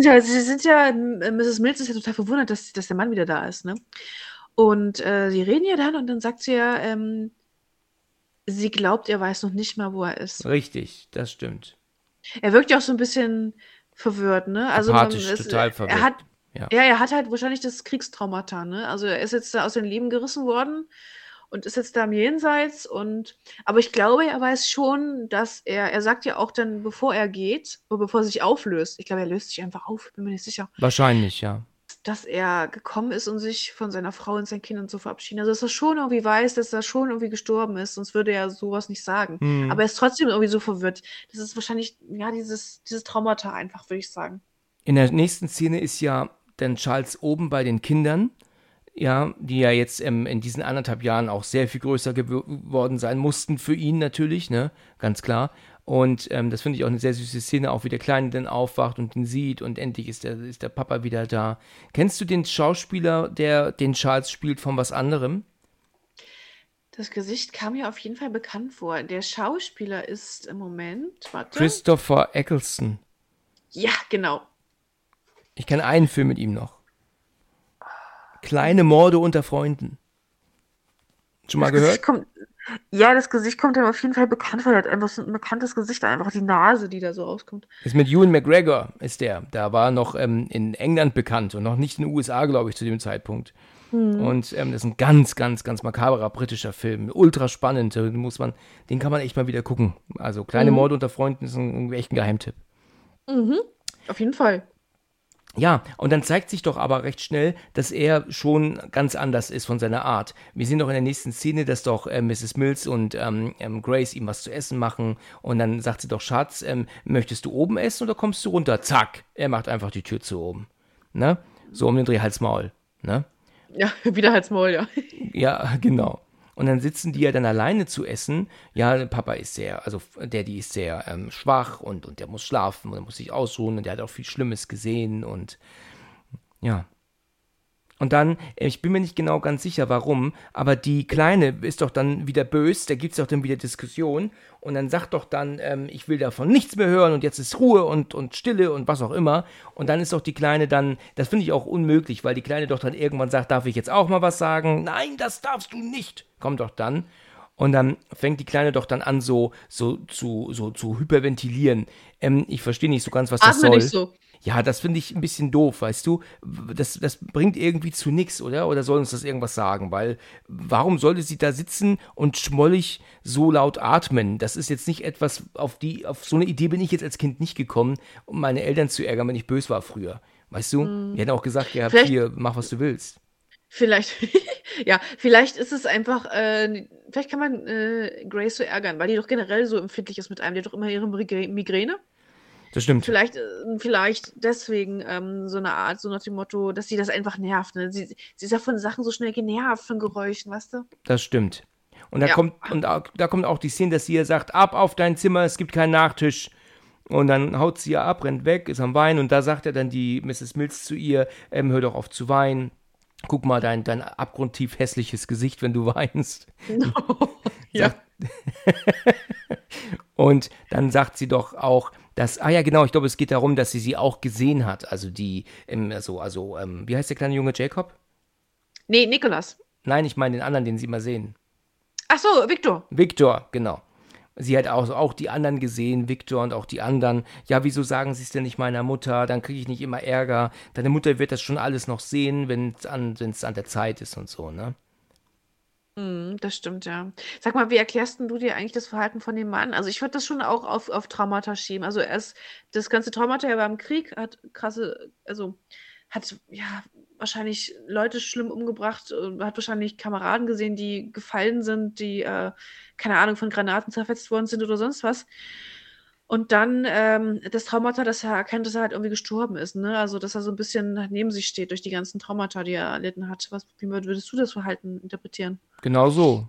Ja, sie sind ja, äh, Mrs. Mills ist ja total verwundert, dass, dass der Mann wieder da ist, ne? Und äh, sie reden ja dann und dann sagt sie ja, ähm, sie glaubt, er weiß noch nicht mal, wo er ist. Richtig, das stimmt. Er wirkt ja auch so ein bisschen verwirrt, ne? Also man, es, total verwirrt. Er hat, Ja. ja. er hat halt wahrscheinlich das Kriegstraumata, ne? Also er ist jetzt da aus dem Leben gerissen worden und ist jetzt da im Jenseits und aber ich glaube, er weiß schon, dass er, er sagt ja auch dann, bevor er geht, oder bevor er sich auflöst, ich glaube, er löst sich einfach auf, bin mir nicht sicher, Wahrscheinlich, ja. dass er gekommen ist, um sich von seiner Frau und seinen Kindern zu verabschieden. Also, dass er schon irgendwie weiß, dass er schon irgendwie gestorben ist, sonst würde er sowas nicht sagen. Hm. Aber er ist trotzdem irgendwie so verwirrt. Das ist wahrscheinlich, ja, dieses, dieses Traumata einfach, würde ich sagen. In der nächsten Szene ist ja dann Charles oben bei den Kindern, ja, die ja jetzt ähm, in diesen anderthalb Jahren auch sehr viel größer geworden sein mussten für ihn natürlich, ne, ganz klar. Und ähm, das finde ich auch eine sehr süße Szene, auch wie der Kleine dann aufwacht und ihn sieht und endlich ist der, ist der Papa wieder da. Kennst du den Schauspieler, der den Charles spielt, von was anderem? Das Gesicht kam mir auf jeden Fall bekannt vor. Der Schauspieler ist im Moment, warte. Christopher Eccleston. Ja, genau. Ich kenne einen Film mit ihm noch. Kleine Morde unter Freunden. Schon mal Das gehört? kommt, ja, das Gesicht kommt ihm auf jeden Fall bekannt vor. Er hat einfach so ein bekanntes Gesicht, einfach die Nase, die da so rauskommt. Ist mit Ewan McGregor, ist der. Da war noch ähm, in England bekannt und noch nicht in den USA, glaube ich, zu dem Zeitpunkt. Und ähm, das ist ein ganz, ganz, ganz makaberer britischer Film. Ultra spannend. Den muss man, den kann man echt mal wieder gucken. Also Kleine Morde unter Freunden ist ein, echt ein Geheimtipp. Auf jeden Fall. Ja, und dann zeigt sich doch aber recht schnell, dass er schon ganz anders ist von seiner Art. Wir sehen doch in der nächsten Szene, dass doch äh, Mrs. Mills und ähm, ähm, Grace ihm was zu essen machen. Und dann sagt sie doch, Schatz, ähm, möchtest du oben essen oder kommst du runter? Zack, er macht einfach die Tür zu oben. Ne? So um den Dreh Hals Maul. Ne? Ja, <laughs> wieder halt's Maul, ja. Ja, genau. Und dann sitzen die ja dann alleine zu essen. Ja, Papa ist sehr, also Daddy ist sehr ähm, schwach und, und der muss schlafen und muss sich ausruhen und der hat auch viel Schlimmes gesehen und ja. Und dann, äh, ich bin mir nicht genau ganz sicher, warum, aber die Kleine ist doch dann wieder böse, da gibt es doch dann wieder Diskussion und dann sagt doch dann, ähm, ich will davon nichts mehr hören und jetzt ist Ruhe und, und Stille und was auch immer. Und dann ist doch die Kleine dann, das finde ich auch unmöglich, weil die Kleine doch dann irgendwann sagt, darf ich jetzt auch mal was sagen? Nein, das darfst du nicht. Kommt doch dann. Und dann fängt die Kleine doch dann an, so, so zu, so zu hyperventilieren. Ähm, ich verstehe nicht so ganz, was das Atme soll. nicht so. Ja, das finde ich ein bisschen doof, weißt du? Das, das bringt irgendwie zu nichts, oder? Oder soll uns das irgendwas sagen? Weil, warum sollte sie da sitzen und schmollig so laut atmen? Das ist jetzt nicht etwas, auf die, auf so eine Idee bin ich jetzt als Kind nicht gekommen, um meine Eltern zu ärgern, wenn ich böse war früher. Weißt du? Die hätten auch gesagt, ja, Vielleicht- hier, mach, was du willst. Vielleicht, <laughs> ja, vielleicht ist es einfach, äh, vielleicht kann man äh, Grace so ärgern, weil die doch generell so empfindlich ist mit einem. Die hat doch immer ihre Migrä- Migräne. Das stimmt. Vielleicht, äh, vielleicht deswegen ähm, so eine Art, so nach dem Motto, dass sie das einfach nervt. Ne? Sie, sie ist ja von Sachen so schnell genervt, von Geräuschen, weißt du? Das stimmt. Und da Ja. kommt und auch, da kommt auch die Szene, dass sie ihr sagt, ab auf dein Zimmer, es gibt keinen Nachtisch. Und dann haut sie ihr ab, rennt weg, ist am Weinen und da sagt er dann die Mrs. Mills zu ihr, ähm, hör doch auf zu weinen. Guck mal dein, dein abgrundtief hässliches Gesicht, wenn du weinst. <laughs> Ja. Sagt- <laughs> und dann sagt sie doch auch, dass, ah ja, genau, ich glaube, es geht darum, dass sie sie auch gesehen hat. Also die, ähm, also, also, ähm, wie heißt der kleine Junge Jacob? Nee, Nikolas. Nein, ich meine den anderen, den sie mal sehen. Ach so, Victor. Victor, genau. Sie hat auch, auch die anderen gesehen, Victor und auch die anderen. Ja, wieso sagen sie es denn nicht meiner Mutter? Dann kriege ich nicht immer Ärger. Deine Mutter wird das schon alles noch sehen, wenn es an, wenn's an der Zeit ist und so, ne? Mhm, das stimmt, ja. Sag mal, wie erklärst denn du dir eigentlich das Verhalten von dem Mann? Also ich würde das schon auch auf, auf Traumata schieben. Also er ist, das ganze Traumata, er war im Krieg, hat krasse, also hat ja wahrscheinlich Leute schlimm umgebracht, äh, hat wahrscheinlich Kameraden gesehen, die gefallen sind, die, äh, keine Ahnung, von Granaten zerfetzt worden sind oder sonst was. Und dann ähm, das Traumata, dass er erkennt, dass er halt irgendwie gestorben ist, ne? Also dass er so ein bisschen neben sich steht durch die ganzen Traumata, die er erlitten hat. Was, wie würdest du das Verhalten interpretieren? Genau so.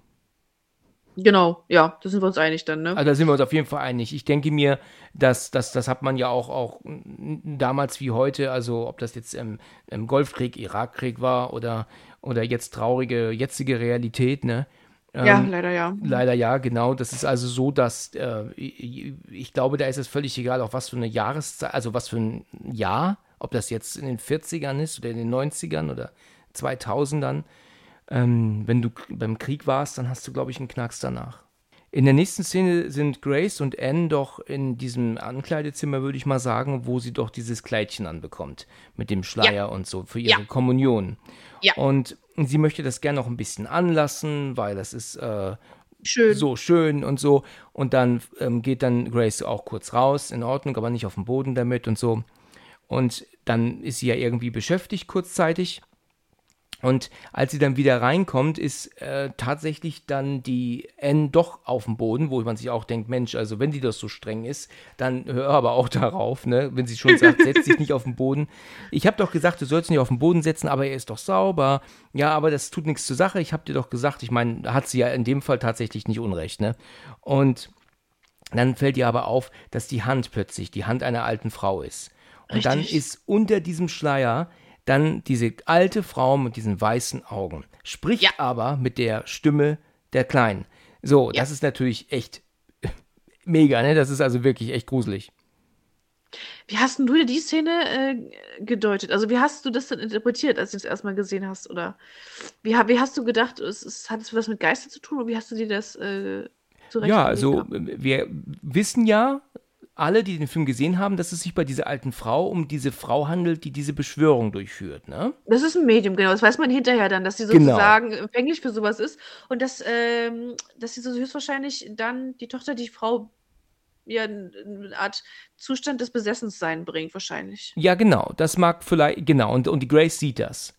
Genau, ja, da sind wir uns einig dann, ne? Also da sind wir uns auf jeden Fall einig. Ich denke mir, dass, dass das hat man ja auch, auch damals wie heute, also ob das jetzt im, im Golfkrieg, Irakkrieg war oder, oder jetzt traurige jetzige Realität, ne? Ja, Ähm, leider ja. Leider ja, genau. Das ist also so, dass äh, ich, glaube, da ist es völlig egal, auf was für eine Jahreszeit, also was für ein Jahr, ob das jetzt in den 40ern ist oder in den 90ern oder 2000ern. Ähm, wenn du beim Krieg warst, dann hast du, glaube ich, einen Knacks danach. in der nächsten Szene sind Grace und Anne doch in diesem Ankleidezimmer, würde ich mal sagen, wo sie doch dieses Kleidchen anbekommt. Mit dem Schleier ja. und so für ihre ja. Kommunion. Ja. Und sie möchte das gerne noch ein bisschen anlassen, weil das ist äh, schön. so schön und so. Und dann ähm, geht dann Grace auch kurz raus, in Ordnung, aber nicht auf dem Boden damit und so. Und dann ist sie ja irgendwie beschäftigt kurzzeitig. Und als sie dann wieder reinkommt, ist äh, tatsächlich dann die N doch auf dem Boden, wo man sich auch denkt, Mensch, also wenn die das so streng ist, dann hör aber auch darauf, ne? Wenn sie schon sagt, setz dich nicht auf den Boden. Ich habe doch gesagt, du sollst nicht auf den Boden setzen, aber er ist doch sauber. Ja, aber das tut nichts zur Sache. Ich habe dir doch gesagt, ich meine, hat sie ja in dem Fall tatsächlich nicht unrecht, ne? Und dann fällt ihr aber auf, dass die Hand plötzlich die Hand einer alten Frau ist. Und Richtig. dann ist unter diesem Schleier dann diese alte Frau mit diesen weißen Augen, spricht ja. aber mit der Stimme der Kleinen. So, ja. das ist natürlich echt <laughs> mega, ne? Das ist also wirklich echt gruselig. Wie hast denn du dir die Szene äh, gedeutet? Also, wie hast du das denn interpretiert, als du es erstmal gesehen hast? Oder wie, wie hast du gedacht, es, es hat es was mit Geistern zu tun? Oder wie hast du dir das äh, Ja, also, wir wissen ja, alle, die den Film gesehen haben, dass es sich bei dieser alten Frau um diese Frau handelt, die diese Beschwörung durchführt, ne? Das ist ein Medium, genau. Das weiß man hinterher dann, dass sie genau. sozusagen genau. empfänglich für sowas ist und dass, ähm, dass sie so höchstwahrscheinlich dann die Tochter, die Frau ja eine Art Zustand des Besessenssein bringt, wahrscheinlich. Ja, genau. Das mag vielleicht, genau. Und, und die Grace sieht das.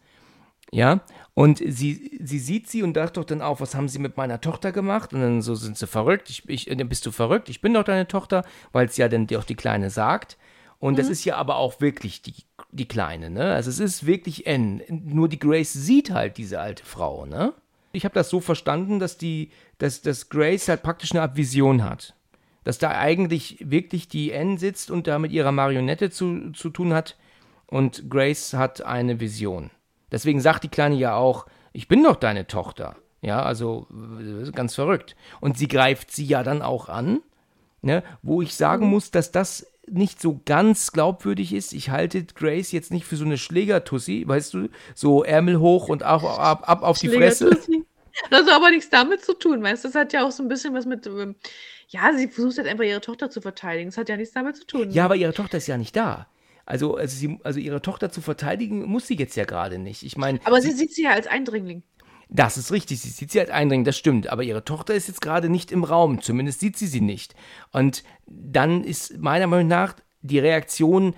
Ja, und sie, sie sieht sie und dacht doch dann auch, was haben sie mit meiner Tochter gemacht? Und dann so sind sie verrückt. Ich, ich, äh, bist du verrückt? Ich bin doch deine Tochter, weil es ja dann auch die Kleine sagt. Und mhm. das ist ja aber auch wirklich die, die Kleine, ne? Also es ist wirklich N. Nur die Grace sieht halt diese alte Frau, ne? Ich habe das so verstanden, dass die, dass, dass Grace halt praktisch eine Art Vision hat. Dass da eigentlich wirklich die N sitzt und da mit ihrer Marionette zu, zu tun hat. Und Grace hat eine Vision. Deswegen sagt die Kleine ja auch, ich bin doch deine Tochter. Ja, also ganz verrückt. Und sie greift sie ja dann auch an, ne, wo ich sagen mhm. muss, dass das nicht so ganz glaubwürdig ist. Ich halte Grace jetzt nicht für so eine Schlägertussi, weißt du, so Ärmel hoch und auch ab, ab auf die Fresse. Das hat aber nichts damit zu tun, weißt du? Das hat ja auch so ein bisschen was mit. Ähm, ja, sie versucht halt einfach ihre Tochter zu verteidigen. Das hat ja nichts damit zu tun. Ja, aber ihre Tochter ist ja nicht da. Also, also, sie, also ihre Tochter zu verteidigen, muss sie jetzt ja gerade nicht. Ich meine. Aber sie, sie sieht sie ja als Eindringling. Das ist richtig, sie sieht sie als Eindringling, das stimmt. Aber ihre Tochter ist jetzt gerade nicht im Raum, zumindest sieht sie sie nicht. Und dann ist meiner Meinung nach die Reaktion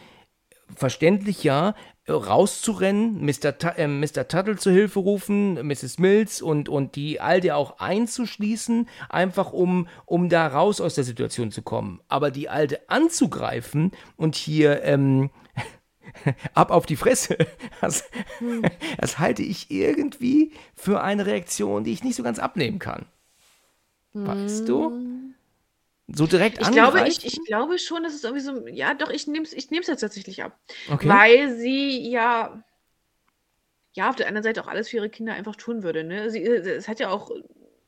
verständlich ja, rauszurennen, Mr. T äh, Mr. Tuttle zu Hilfe rufen, Mrs. Mills und, und die Alte auch einzuschließen, einfach um, um da raus aus der Situation zu kommen. Aber die Alte anzugreifen und hier ähm, <laughs> ab auf die Fresse, <laughs> das, das halte ich irgendwie für eine Reaktion, die ich nicht so ganz abnehmen kann. Weißt du? So direkt ich glaube, ich, ich glaube schon, dass es irgendwie so, ja, doch, ich nehme es ich nehm's jetzt tatsächlich ab. Okay. Weil sie ja, ja, auf der anderen Seite auch alles für ihre Kinder einfach tun würde. Ne? Sie, äh, es hat ja auch,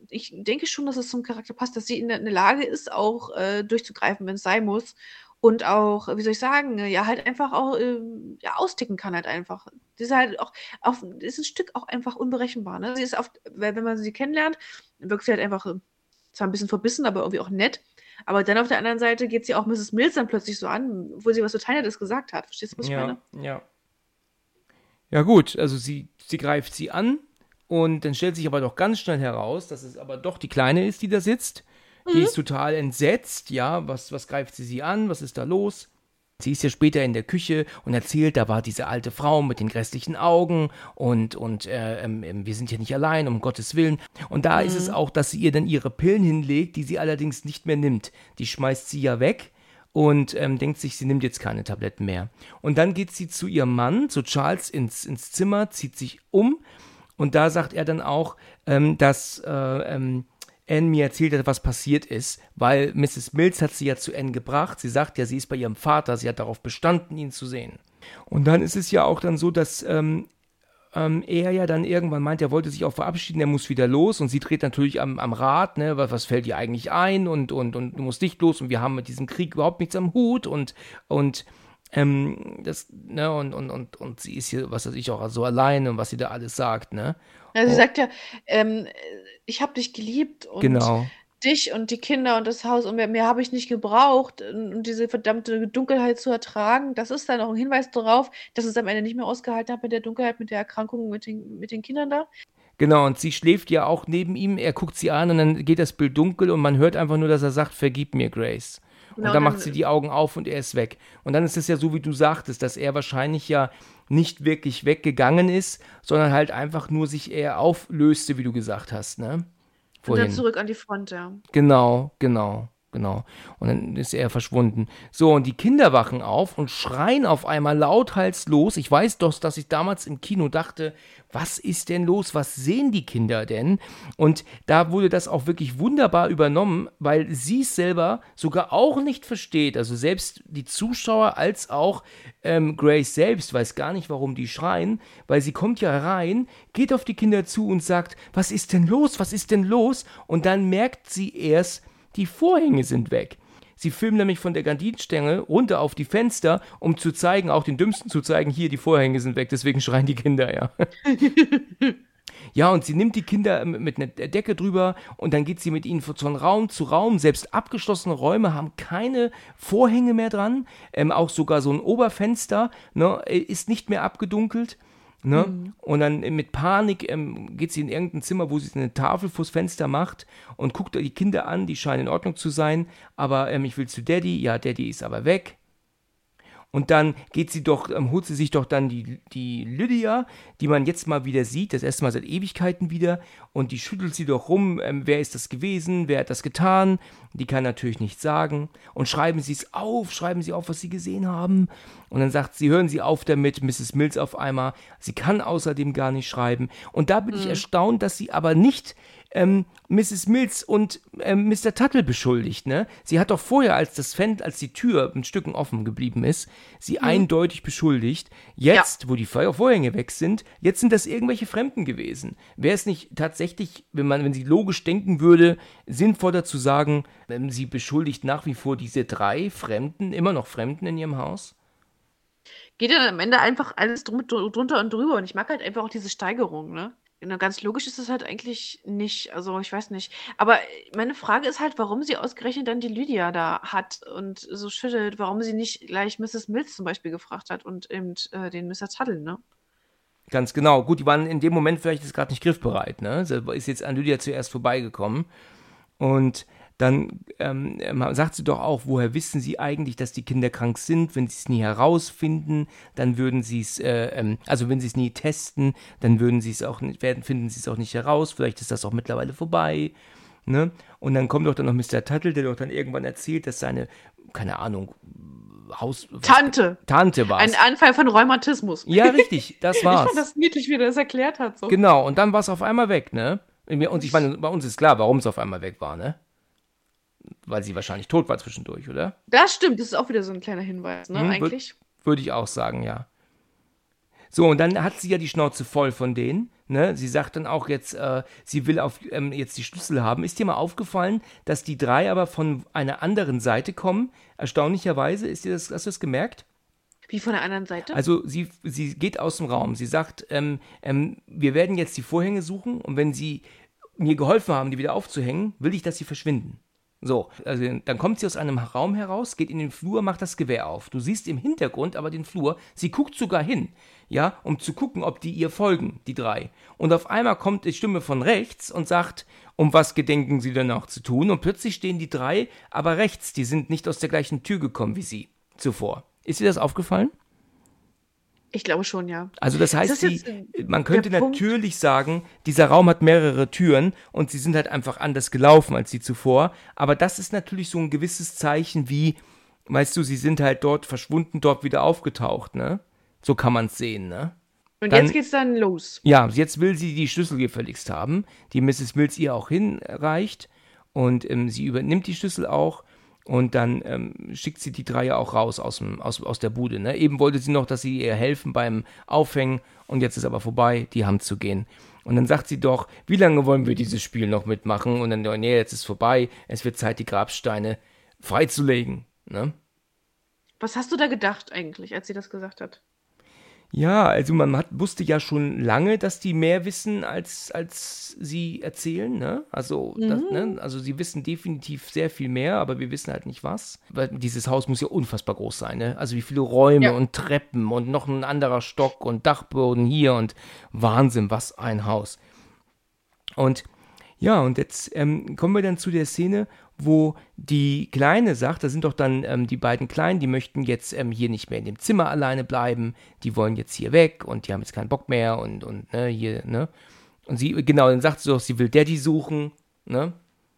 ich denke schon, dass es zum Charakter passt, dass sie in der, in der Lage ist, auch äh, durchzugreifen, wenn es sein muss. Und auch, wie soll ich sagen, ja, halt einfach auch äh, ja, austicken kann halt einfach. Sie ist halt auch, auf, ist ein Stück auch einfach unberechenbar. Ne? Sie ist oft, wenn man sie kennenlernt, wirkt sie halt einfach äh, zwar ein bisschen verbissen, aber irgendwie auch nett. Aber dann auf der anderen Seite geht sie auch Mrs. Mills dann plötzlich so an, obwohl sie was total Nettes gesagt hat. Verstehst du, was ich ja, meine? Ja. Ja, gut, also sie, sie greift sie an und dann stellt sich aber doch ganz schnell heraus, dass es aber doch die Kleine ist, die da sitzt. Die mhm. ist total entsetzt, ja, was, was greift sie sie an, was ist da los? Sie ist ja später in der Küche und erzählt, da war diese alte Frau mit den grässlichen Augen und, und äh, äh, wir sind ja nicht allein, um Gottes Willen. Und da mhm. ist es mhm. auch, dass sie ihr dann ihre Pillen hinlegt, die sie allerdings nicht mehr nimmt. Die schmeißt sie ja weg und ähm, denkt sich, sie nimmt jetzt keine Tabletten mehr. Und dann geht sie zu ihrem Mann, zu Charles, ins, ins Zimmer, zieht sich um und da sagt er dann auch, ähm, dass äh, ähm, Anne mir erzählt hat, was passiert ist, weil Mrs. Mills hat sie ja zu Anne gebracht. Sie sagt ja, sie ist bei ihrem Vater, sie hat darauf bestanden, ihn zu sehen. Und dann ist es ja auch dann so, dass ähm, ähm, er ja dann irgendwann meint, er wollte sich auch verabschieden, er muss wieder los und sie dreht natürlich am, am Rad, ne, was, was fällt ihr eigentlich ein und, und, und du musst nicht los und wir haben mit diesem Krieg überhaupt nichts am Hut und, und ähm, das, ne, und, und, und, und sie ist hier, was weiß ich, auch so allein und was sie da alles sagt, ne? Ja, sie sagt ja, ähm, ich habe dich geliebt und genau. dich und die Kinder und das Haus und mehr, mehr habe ich nicht gebraucht und diese verdammte Dunkelheit zu ertragen. Das ist dann auch ein Hinweis darauf, dass es am Ende nicht mehr ausgehalten hat mit der Dunkelheit, mit der Erkrankung, mit den, mit den Kindern da. Genau, und sie schläft ja auch neben ihm. Er guckt sie an und dann geht das Bild dunkel und man hört einfach nur, dass er sagt, vergib mir, Grace. Genau, und dann macht sie die Augen auf und er ist weg. Und dann ist es ja so, wie du sagtest, dass er wahrscheinlich ja nicht wirklich weggegangen ist, sondern halt einfach nur sich eher auflöste, wie du gesagt hast, ne? Vorhin. Und dann zurück an die Front, ja. Genau, genau. Genau. Und dann ist er verschwunden. So, und die Kinder wachen auf und schreien auf einmal lauthals los. Ich weiß doch, dass ich damals im Kino dachte, was ist denn los? Was sehen die Kinder denn? Und da wurde das auch wirklich wunderbar übernommen, weil sie es selber sogar auch nicht versteht. Also selbst die Zuschauer als auch ähm, Grace selbst weiß gar nicht, warum die schreien, weil sie kommt ja rein, geht auf die Kinder zu und sagt, was ist denn los? Was ist denn los? Und dann merkt sie erst, die Vorhänge sind weg. Sie filmen nämlich von der Gardinenstange runter auf die Fenster, um zu zeigen, auch den Dümmsten zu zeigen, hier, die Vorhänge sind weg, deswegen schreien die Kinder, ja. <laughs> ja, und sie nimmt die Kinder mit einer Decke drüber und dann geht sie mit ihnen von Raum zu Raum. Selbst abgeschlossene Räume haben keine Vorhänge mehr dran. Ähm, auch sogar so ein Oberfenster ne, ist nicht mehr abgedunkelt. Ne? Mhm. Und dann mit Panik ähm, geht sie in irgendein Zimmer, wo sie eine Tafel vors Fenster macht und guckt die Kinder an, die scheinen in Ordnung zu sein. Aber ähm, ich will zu Daddy, ja, Daddy ist aber weg. Und dann geht sie doch, ähm, holt sie sich doch dann die, die Lydia, die man jetzt mal wieder sieht, das erste Mal seit Ewigkeiten wieder, und die schüttelt sie doch rum, ähm, wer ist das gewesen, wer hat das getan, die kann natürlich nichts sagen. Und schreiben sie es auf, schreiben sie auf, was sie gesehen haben. Und dann sagt sie, hören Sie auf damit, Mrs. Mills auf einmal, sie kann außerdem gar nicht schreiben. Und da bin mhm. ich erstaunt, dass sie aber nicht ähm, Mrs. Mills und ähm, Mr. Tuttle beschuldigt, ne? Sie hat doch vorher, als das Fenster, als die Tür ein Stücken offen geblieben ist, sie mhm. eindeutig beschuldigt. Jetzt, ja. wo die Vorhänge weg sind, jetzt sind das irgendwelche Fremden gewesen. Wäre es nicht tatsächlich, wenn man, wenn sie logisch denken würde, sinnvoller zu sagen, ähm, sie beschuldigt nach wie vor diese drei Fremden, immer noch Fremden in ihrem Haus? Geht dann am Ende einfach alles drunter und drüber. Und ich mag halt einfach auch diese Steigerung, ne? Na, ganz logisch ist es halt eigentlich nicht. Also, ich weiß nicht. Aber meine Frage ist halt, warum sie ausgerechnet dann die Lydia da hat und so schüttelt, warum sie nicht gleich Mrs. Mills zum Beispiel gefragt hat und eben äh, den Mr. Tuttle, ne? Ganz genau. Gut, die waren in dem Moment vielleicht gerade nicht griffbereit, ne? Sie ist jetzt an Lydia zuerst vorbeigekommen. Und dann ähm, ähm, sagt sie doch auch, woher wissen sie eigentlich, dass die Kinder krank sind? Wenn sie es nie herausfinden, dann würden sie es, äh, ähm, also wenn sie es nie testen, dann würden sie es auch nicht, werden, finden sie es auch nicht heraus. Vielleicht ist das auch mittlerweile vorbei. Ne? Und dann kommt doch dann noch Mr. Tuttle, der doch dann irgendwann erzählt, dass seine, keine Ahnung, Haus. Tante. Tante war Ein Anfall von Rheumatismus. Ja, richtig, das war's. <laughs> ich fand das niedlich, wie er das erklärt hat. So. Genau, und dann war es auf einmal weg, ne? Und ich meine, bei uns ist klar, warum es auf einmal weg war, ne? Weil sie wahrscheinlich tot war zwischendurch, oder? Das stimmt, das ist auch wieder so ein kleiner Hinweis, ne, hm, eigentlich. Würde ich auch sagen, ja. So, und dann hat sie ja die Schnauze voll von denen. Ne? Sie sagt dann auch jetzt, äh, sie will auf, ähm, jetzt die Schlüssel haben. Ist dir mal aufgefallen, dass die drei aber von einer anderen Seite kommen? Erstaunlicherweise, ist dir das, hast du das gemerkt? Wie von der anderen Seite? Also sie, sie geht aus dem Raum. Sie sagt, ähm, ähm, wir werden jetzt die Vorhänge suchen und wenn sie mir geholfen haben, die wieder aufzuhängen, will ich, dass sie verschwinden. So, also dann kommt sie aus einem Raum heraus, geht in den Flur, macht das Gewehr auf. Du siehst im Hintergrund aber den Flur, sie guckt sogar hin, ja, um zu gucken, ob die ihr folgen, die drei. Und auf einmal kommt die Stimme von rechts und sagt, um was gedenken sie danach zu tun? Und plötzlich stehen die drei aber rechts, die sind nicht aus der gleichen Tür gekommen wie sie zuvor. Ist dir das aufgefallen? Ich glaube schon, ja. Also das heißt, das die, man könnte natürlich sagen, dieser Raum hat mehrere Türen und sie sind halt einfach anders gelaufen als sie zuvor. Aber das ist natürlich so ein gewisses Zeichen wie, weißt du, sie sind halt dort verschwunden, dort wieder aufgetaucht, ne? So kann man es sehen, ne? Und dann, jetzt geht's dann los. Ja, jetzt will sie die Schlüssel gefälligst haben, die Mrs. Mills ihr auch hinreicht. Und ähm, sie übernimmt die Schlüssel auch und dann ähm, schickt sie die drei ja auch raus aus, dem, aus, aus der Bude. Ne? Eben wollte sie noch, dass sie ihr helfen beim Aufhängen. Und jetzt ist aber vorbei, die Hand zu gehen. Und dann sagt sie doch, wie lange wollen wir dieses Spiel noch mitmachen? Und dann, nee, jetzt ist vorbei. Es wird Zeit, die Grabsteine freizulegen. Ne? Was hast du da gedacht eigentlich, als sie das gesagt hat? Ja, also man hat, wusste ja schon lange, dass die mehr wissen, als, als sie erzählen. Ne? Also, mhm. das, ne? also sie wissen definitiv sehr viel mehr, aber wir wissen halt nicht was. Weil dieses Haus muss ja unfassbar groß sein. Ne? Also wie viele Räume ja. und Treppen und noch ein anderer Stock und Dachboden hier und Wahnsinn, was ein Haus. Und ja, und jetzt ähm, kommen wir dann zu der Szene, wo die Kleine sagt, da sind doch dann ähm, die beiden Kleinen, die möchten jetzt ähm, hier nicht mehr in dem Zimmer alleine bleiben, die wollen jetzt hier weg und die haben jetzt keinen Bock mehr und, und ne, hier, ne? Und sie, genau, dann sagt sie doch, sie will Daddy suchen, ne?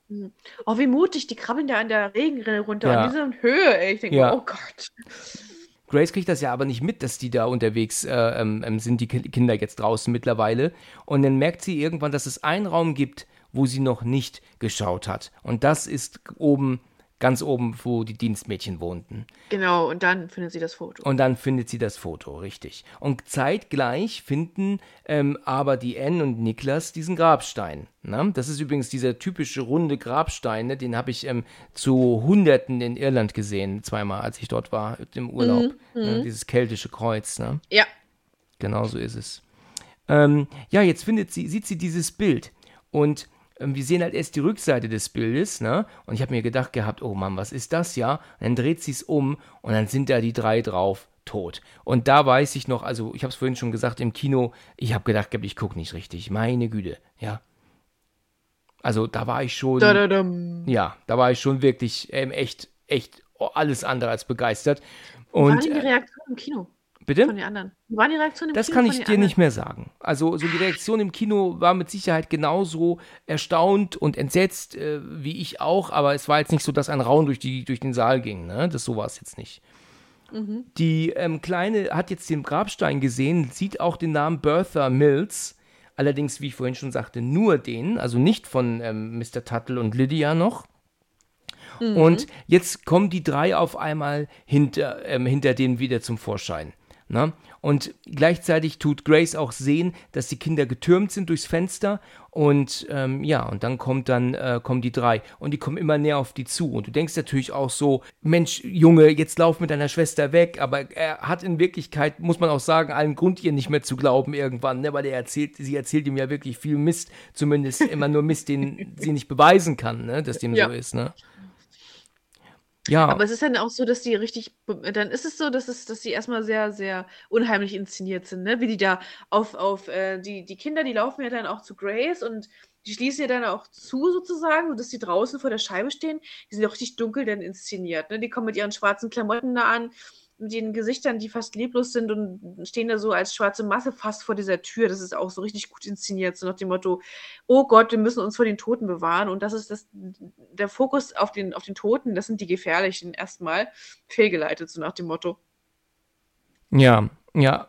Mhm. Oh, wie mutig, die krabbeln da an der Regenrinne runter, ja. an dieser Höhe, ey. Ich denke, ja. oh Gott. Grace kriegt das ja aber nicht mit, dass die da unterwegs äh, ähm, ähm sind, die Kinder jetzt draußen mittlerweile. Und dann merkt sie irgendwann, dass es einen Raum gibt, wo sie noch nicht geschaut hat. Und das ist oben, ganz oben, wo die Dienstmädchen wohnten. Genau, und dann findet sie das Foto. Und dann findet sie das Foto, richtig. Und zeitgleich finden ähm, aber die Anne und Niklas diesen Grabstein. Ne? Das ist übrigens dieser typische runde Grabstein, ne? den habe ich ähm, zu Hunderten in Irland gesehen, zweimal, als ich dort war, im Urlaub. Mhm, ne? Mhm. Dieses keltische Kreuz. Ne? Ja. Genau so ist es. Ähm, ja, jetzt findet sie, sieht sie dieses Bild. Und wir sehen halt erst die Rückseite des Bildes, ne? Und ich habe mir gedacht gehabt, oh Mann, was ist das ja? Und dann dreht sie es um und dann sind da die drei drauf, tot. Und da weiß ich noch, also ich habe es vorhin schon gesagt, im Kino, ich habe gedacht, ich gucke nicht richtig. Meine Güte, ja. Also da war ich schon, da, da, da. ja, da war ich schon wirklich ähm, echt, echt alles andere als begeistert. Und, war die Reaktion im Kino? Bitte? Von den anderen. Wie war die Reaktion im das Kino? Das kann ich dir anderen? nicht mehr sagen. Also, so die Reaktion im Kino war mit Sicherheit genauso erstaunt und entsetzt äh, wie ich auch, aber es war jetzt nicht so, dass ein Raun durch, die, durch den Saal ging. Ne? Das, so war es jetzt nicht. Mhm. Die ähm, Kleine hat jetzt den Grabstein gesehen, sieht auch den Namen Bertha Mills. Allerdings, wie ich vorhin schon sagte, nur den, also nicht von ähm, Mr. Tuttle und Lydia noch. Mhm. Und jetzt kommen die drei auf einmal hinter, ähm, hinter denen wieder zum Vorschein. Ne? Und gleichzeitig tut Grace auch sehen, dass die Kinder getürmt sind durchs Fenster und ähm, ja, und dann kommt dann äh, kommen die drei und die kommen immer näher auf die zu und du denkst natürlich auch so, Mensch, Junge, jetzt lauf mit deiner Schwester weg, aber er hat in Wirklichkeit, muss man auch sagen, allen Grund ihr nicht mehr zu glauben irgendwann, ne? weil er erzählt, sie erzählt ihm ja wirklich viel Mist, zumindest immer nur Mist, den sie nicht beweisen kann, ne? dass dem ja. so ist, ne? Ja. Aber es ist dann auch so, dass die richtig, dann ist es so, dass es, dass die erstmal sehr, sehr unheimlich inszeniert sind, ne? Wie die da auf, auf, äh, die, die Kinder, die laufen ja dann auch zu Grace und die schließen ja dann auch zu, sozusagen, sodass die draußen vor der Scheibe stehen. Die sind ja richtig dunkel dann inszeniert, ne? Die kommen mit ihren schwarzen Klamotten da an mit den Gesichtern, die fast leblos sind und stehen da so als schwarze Masse fast vor dieser Tür. Das ist auch so richtig gut inszeniert, so nach dem Motto, oh Gott, wir müssen uns vor den Toten bewahren. Und das ist das, der Fokus auf den, auf den Toten, das sind die Gefährlichen erstmal fehlgeleitet, so nach dem Motto. Ja, ja.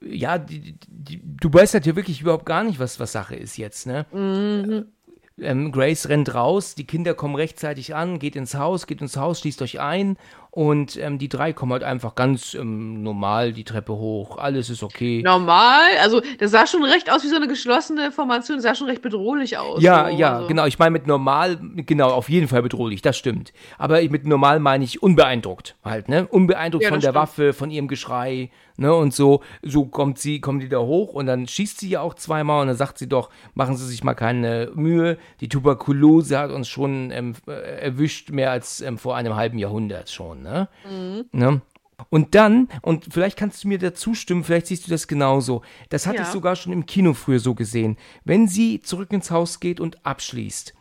Ja, die, die, du weißt halt ja wirklich überhaupt gar nicht, was, was Sache ist jetzt, ne? Mhm. Ähm, Grace rennt raus, die Kinder kommen rechtzeitig an, geht ins Haus, geht ins Haus, schließt euch ein und ähm, die drei kommen halt einfach ganz ähm, normal die Treppe hoch. Alles ist okay. Normal? Also, das sah schon recht aus wie so eine geschlossene Formation. Das sah schon recht bedrohlich aus. Ja, so, ja, also. genau. Ich meine mit normal, genau, auf jeden Fall bedrohlich, das stimmt. Aber mit normal meine ich unbeeindruckt halt, ne? Unbeeindruckt ja, von der stimmt. Waffe, von ihrem Geschrei, ne? Und so, so kommt sie, kommt die da hoch und dann schießt sie ja auch zweimal und dann sagt sie doch, machen Sie sich mal keine Mühe. Die Tuberkulose hat uns schon ähm, äh, erwischt, mehr als ähm, vor einem halben Jahrhundert schon, ne? ne? Mhm. ne? Und dann, und vielleicht kannst du mir dazu stimmen, vielleicht siehst du das genauso. Das hatte ja. ich sogar schon im Kino früher so gesehen. Wenn sie zurück ins Haus geht und abschließt,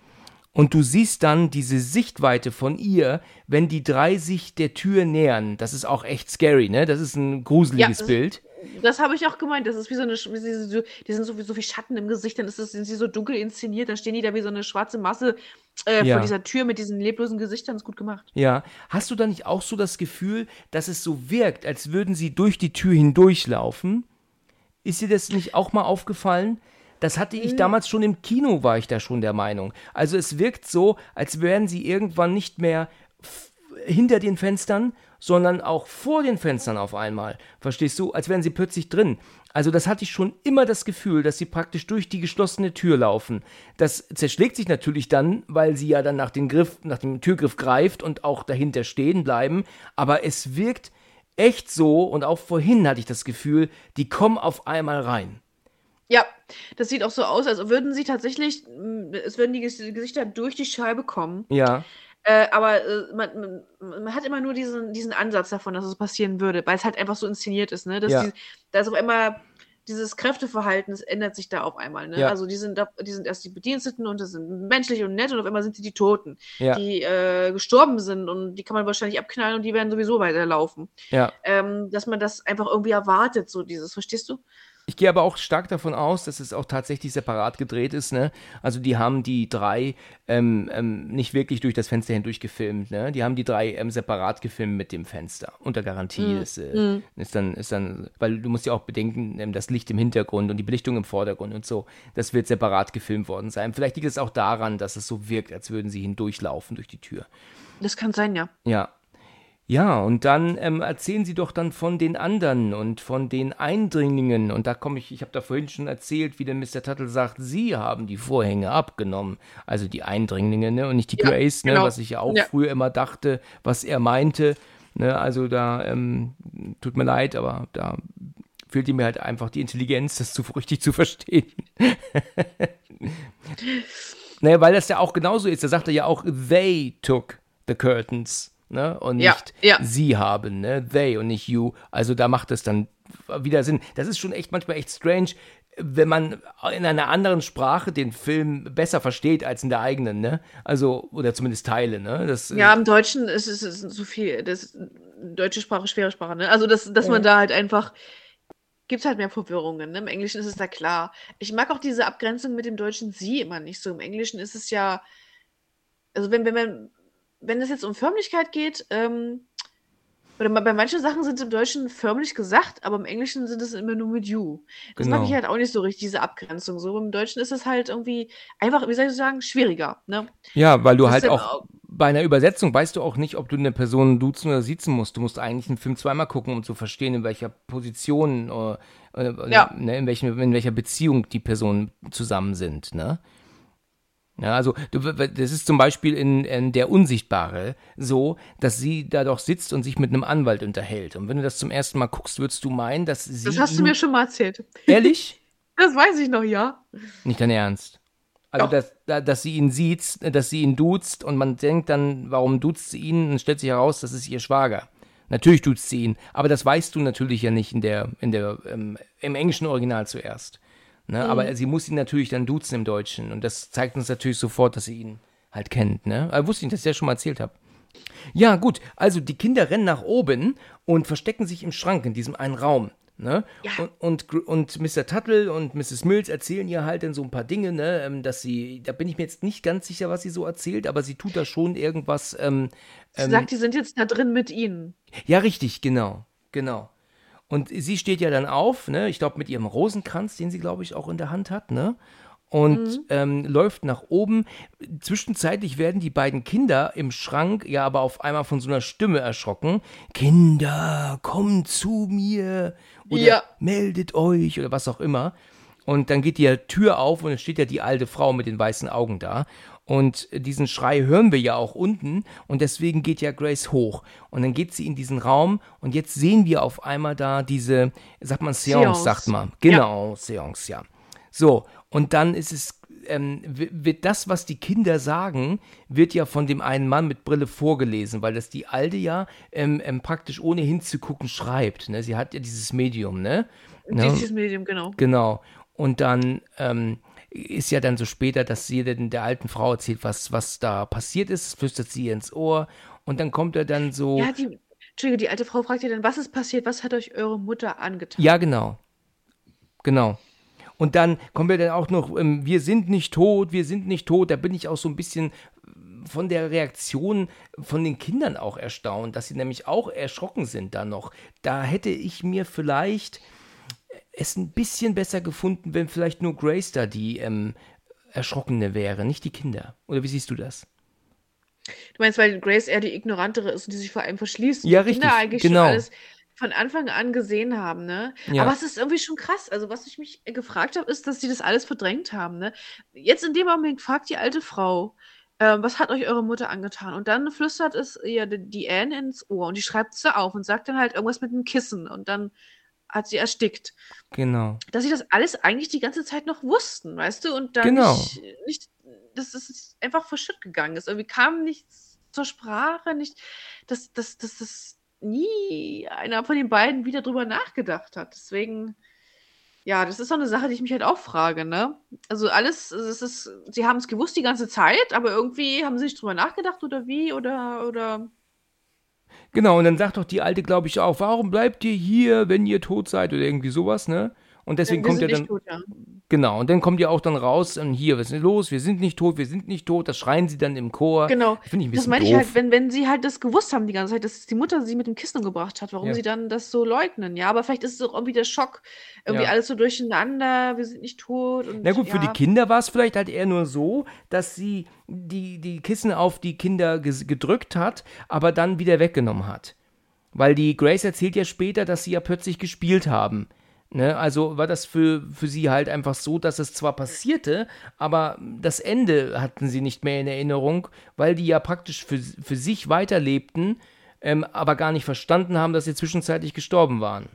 und du siehst dann diese Sichtweite von ihr, wenn die drei sich der Tür nähern. Das ist auch echt scary, ne? Das ist ein gruseliges ja, Bild. Das habe ich auch gemeint. Das ist wie so eine, wie sie, die sind so, wie so viel Schatten im Gesicht, dann ist das, sind sie so dunkel inszeniert, dann stehen die da wie so eine schwarze Masse äh, ja. vor dieser Tür mit diesen leblosen Gesichtern. Ist gut gemacht. Ja. Hast du da nicht auch so das Gefühl, dass es so wirkt, als würden sie durch die Tür hindurchlaufen? Ist dir das nicht auch mal aufgefallen? Das hatte ich mhm. damals schon im Kino, war ich da schon der Meinung. Also es wirkt so, als wären sie irgendwann nicht mehr hinter den Fenstern, sondern auch vor den Fenstern auf einmal. Verstehst du? Als wären sie plötzlich drin. Also das hatte ich schon immer das Gefühl, dass sie praktisch durch die geschlossene Tür laufen. Das zerschlägt sich natürlich dann, weil sie ja dann nach, den Griff, nach dem Türgriff greift und auch dahinter stehen bleiben. Aber es wirkt echt so, und auch vorhin hatte ich das Gefühl, die kommen auf einmal rein. Ja, das sieht auch so aus, als würden sie tatsächlich, mm, es würden die Gesichter durch die Scheibe kommen. Ja. Äh, aber äh, man, man, hat immer nur diesen, diesen Ansatz davon, dass es passieren würde, weil es halt einfach so inszeniert ist, ne? Dass ja. die, da ist auf einmal dieses Kräfteverhalten, das ändert sich da auf einmal. Ne? Ja. Also die sind, da, die sind erst die Bediensteten und das sind menschlich und nett und auf einmal sind sie die Toten, ja. die äh, gestorben sind und die kann man wahrscheinlich abknallen und die werden sowieso weiterlaufen. Ja. Ähm, dass man das einfach irgendwie erwartet, so dieses, verstehst du? Ich gehe aber auch stark davon aus, dass es auch tatsächlich separat gedreht ist. Ne? Also die haben die drei ähm, ähm, nicht wirklich durch das Fenster hindurch gefilmt. Ne? Die haben die drei ähm, separat gefilmt mit dem Fenster. Unter Garantie mm. ist, äh, mm. ist, dann, ist dann, weil du musst ja auch bedenken, ähm, das Licht im Hintergrund und die Belichtung im Vordergrund und so, das wird separat gefilmt worden sein. Vielleicht liegt es auch daran, dass es so wirkt, als würden sie hindurchlaufen durch die Tür. Das kann sein, ja. Ja, ja, und dann ähm, erzählen Sie doch dann von den anderen und von den Eindringlingen. Und da komme ich, ich habe da vorhin schon erzählt, wie der Mr. Tuttle sagt, Sie haben die Vorhänge abgenommen. Also die Eindringlinge, ne? Und nicht die ja, Grace, ne? Genau. Was ich ja auch ja. früher immer dachte, was er meinte. Ne? Also da, ähm, tut mir leid, aber da fehlt mir halt einfach die Intelligenz, das zu, richtig zu verstehen. <laughs> naja, weil das ja auch genauso ist. Da sagt er ja auch, they took the curtains ne? Und ja, nicht ja. sie haben, ne? They und nicht you. Also da macht es dann wieder Sinn. Das ist schon echt manchmal echt strange, wenn man in einer anderen Sprache den Film besser versteht als in der eigenen, ne? Also, oder zumindest Teile, ne? Das, ja, im Deutschen ist es so viel, das deutsche Sprache, schwere Sprache, ne? Also, dass, dass man da halt einfach gibt es halt mehr Verwirrungen. Ne? Im Englischen ist es da klar. Ich mag auch diese Abgrenzung mit dem deutschen Sie immer nicht so. Im Englischen ist es ja, also wenn, wenn man wenn es jetzt um Förmlichkeit geht, ähm, oder bei manchen Sachen sind es im Deutschen förmlich gesagt, aber im Englischen sind es immer nur mit you. Das genau. mag ich halt auch nicht so richtig, diese Abgrenzung. So im Deutschen ist es halt irgendwie einfach, wie soll ich sagen, schwieriger. Ne? Ja, weil du das halt auch, auch bei einer Übersetzung weißt du auch nicht, ob du eine Person duzen oder siezen musst. Du musst eigentlich einen Film zweimal gucken, um zu verstehen, in welcher Position oder, oder ja. ne, in, welchen, in welcher Beziehung die Personen zusammen sind. Ne? Ja, also das ist zum Beispiel in, in, Der Unsichtbare so, dass sie da doch sitzt und sich mit einem Anwalt unterhält. Und wenn du das zum ersten Mal guckst, würdest du meinen, dass sie. Das hast du mir schon mal erzählt. Ehrlich? <laughs> Das weiß ich noch, ja. Nicht dein Ernst. Also, dass, dass sie ihn sieht, dass sie ihn duzt und man denkt dann, warum duzt sie ihn? Und stellt sich heraus, das ist ihr Schwager. Natürlich duzt sie ihn, aber das weißt du natürlich ja nicht in der, in der, ähm, im englischen Original zuerst. Ne? Mhm. Aber sie muss ihn natürlich dann duzen im Deutschen. Und das zeigt uns natürlich sofort, dass sie ihn halt kennt. Ne? Aber wusste ich, dass ich das schon mal erzählt habe. Ja, gut. Also die Kinder rennen nach oben und verstecken sich im Schrank in diesem einen Raum. Ne? Ja. Und, und, und Mr. Tuttle und Mrs. Mills erzählen ihr halt dann so ein paar Dinge, ne? Ähm, dass sie, da bin ich mir jetzt nicht ganz sicher, was sie so erzählt, aber sie tut da schon irgendwas. Ähm, sie ähm, sagt, die sind jetzt da drin mit ihnen. Ja, richtig, genau, genau. Und sie steht ja dann auf, ne? ich glaube mit ihrem Rosenkranz, den sie, glaube ich, auch in der Hand hat, ne? und mhm. ähm, läuft nach oben. Zwischenzeitlich werden die beiden Kinder im Schrank ja aber auf einmal von so einer Stimme erschrocken. Kinder, kommt zu mir oder ja. meldet euch oder was auch immer. Und dann geht die Tür auf und es steht ja die alte Frau mit den weißen Augen da. Und diesen Schrei hören wir ja auch unten und deswegen geht ja Grace hoch. Und dann geht sie in diesen Raum und jetzt sehen wir auf einmal da diese, sagt man Seance, Seance. sagt man. Genau, ja. Seance, ja. So, und dann ist es, ähm, wird das, was die Kinder sagen, wird ja von dem einen Mann mit Brille vorgelesen, weil das die Alte ja ähm, ähm, praktisch ohne hinzugucken schreibt. Ne? Sie hat ja dieses Medium, ne? Dieses Medium, genau. Genau. Und dann, ähm, ist ja dann so später, dass sie denn der alten Frau erzählt, was, was da passiert ist, flüstert sie ihr ins Ohr und dann kommt er dann so. Ja, die, Entschuldige, die alte Frau fragt ja dann, was ist passiert, was hat euch eure Mutter angetan? Ja, genau. Genau. Und dann kommen wir dann auch noch, ähm, wir sind nicht tot, wir sind nicht tot. Da bin ich auch so ein bisschen von der Reaktion von den Kindern auch erstaunt, dass sie nämlich auch erschrocken sind da noch. Da hätte ich mir vielleicht es ein bisschen besser gefunden, wenn vielleicht nur Grace da die ähm, Erschrockene wäre, nicht die Kinder. Oder wie siehst du das? Du meinst, weil Grace eher die Ignorantere ist und die sich vor allem verschließt. Ja, richtig. Kinder eigentlich genau. schon alles von Anfang an gesehen haben, ne? Ja. Aber es ist irgendwie schon krass. Also, was ich mich gefragt habe, ist, dass sie das alles verdrängt haben, ne? Jetzt in dem Moment fragt die alte Frau, ähm, was hat euch eure Mutter angetan? Und dann flüstert es ihr die Anne ins Ohr und die schreibt es auf und sagt dann halt irgendwas mit dem Kissen und dann hat sie erstickt. Genau. Dass sie das alles eigentlich die ganze Zeit noch wussten, weißt du? Und dann Genau. nicht, nicht, dass es einfach verschütt gegangen ist. Irgendwie kam nichts zur Sprache, nicht, dass, dass, dass, dass nie einer von den beiden wieder drüber nachgedacht hat. Deswegen, ja, das ist so eine Sache, die ich mich halt auch frage, ne? Also alles, es ist, sie haben es gewusst die ganze Zeit, aber irgendwie haben sie nicht drüber nachgedacht oder wie oder, oder, Genau, und dann sagt doch die Alte, glaube ich, auch, warum bleibt ihr hier, wenn ihr tot seid oder irgendwie sowas, ne? Und deswegen wir kommt ja dann, tot, ja. genau, und dann kommt ja auch dann raus, und hier, was ist denn los? Wir sind nicht tot, wir sind nicht tot, das schreien sie dann im Chor. Genau. Finde ich ein Das bisschen meine ich doof. halt, wenn, wenn sie halt das gewusst haben die ganze Zeit, dass die Mutter sie mit dem Kissen umgebracht hat, warum Ja. sie dann das so leugnen. Ja, aber vielleicht ist es auch irgendwie der Schock. Irgendwie Ja. alles so durcheinander, wir sind nicht tot. Und, Na gut, für ja. die Kinder war es vielleicht halt eher nur so, dass sie die, die Kissen auf die Kinder gedrückt hat, aber dann wieder weggenommen hat. Weil die Grace erzählt ja später, dass sie ja plötzlich gespielt haben. Ne? Also war das für, für sie halt einfach so, dass es zwar passierte, aber das Ende hatten sie nicht mehr in Erinnerung, weil die ja praktisch für, für sich weiterlebten, ähm, aber gar nicht verstanden haben, dass sie zwischenzeitlich gestorben waren.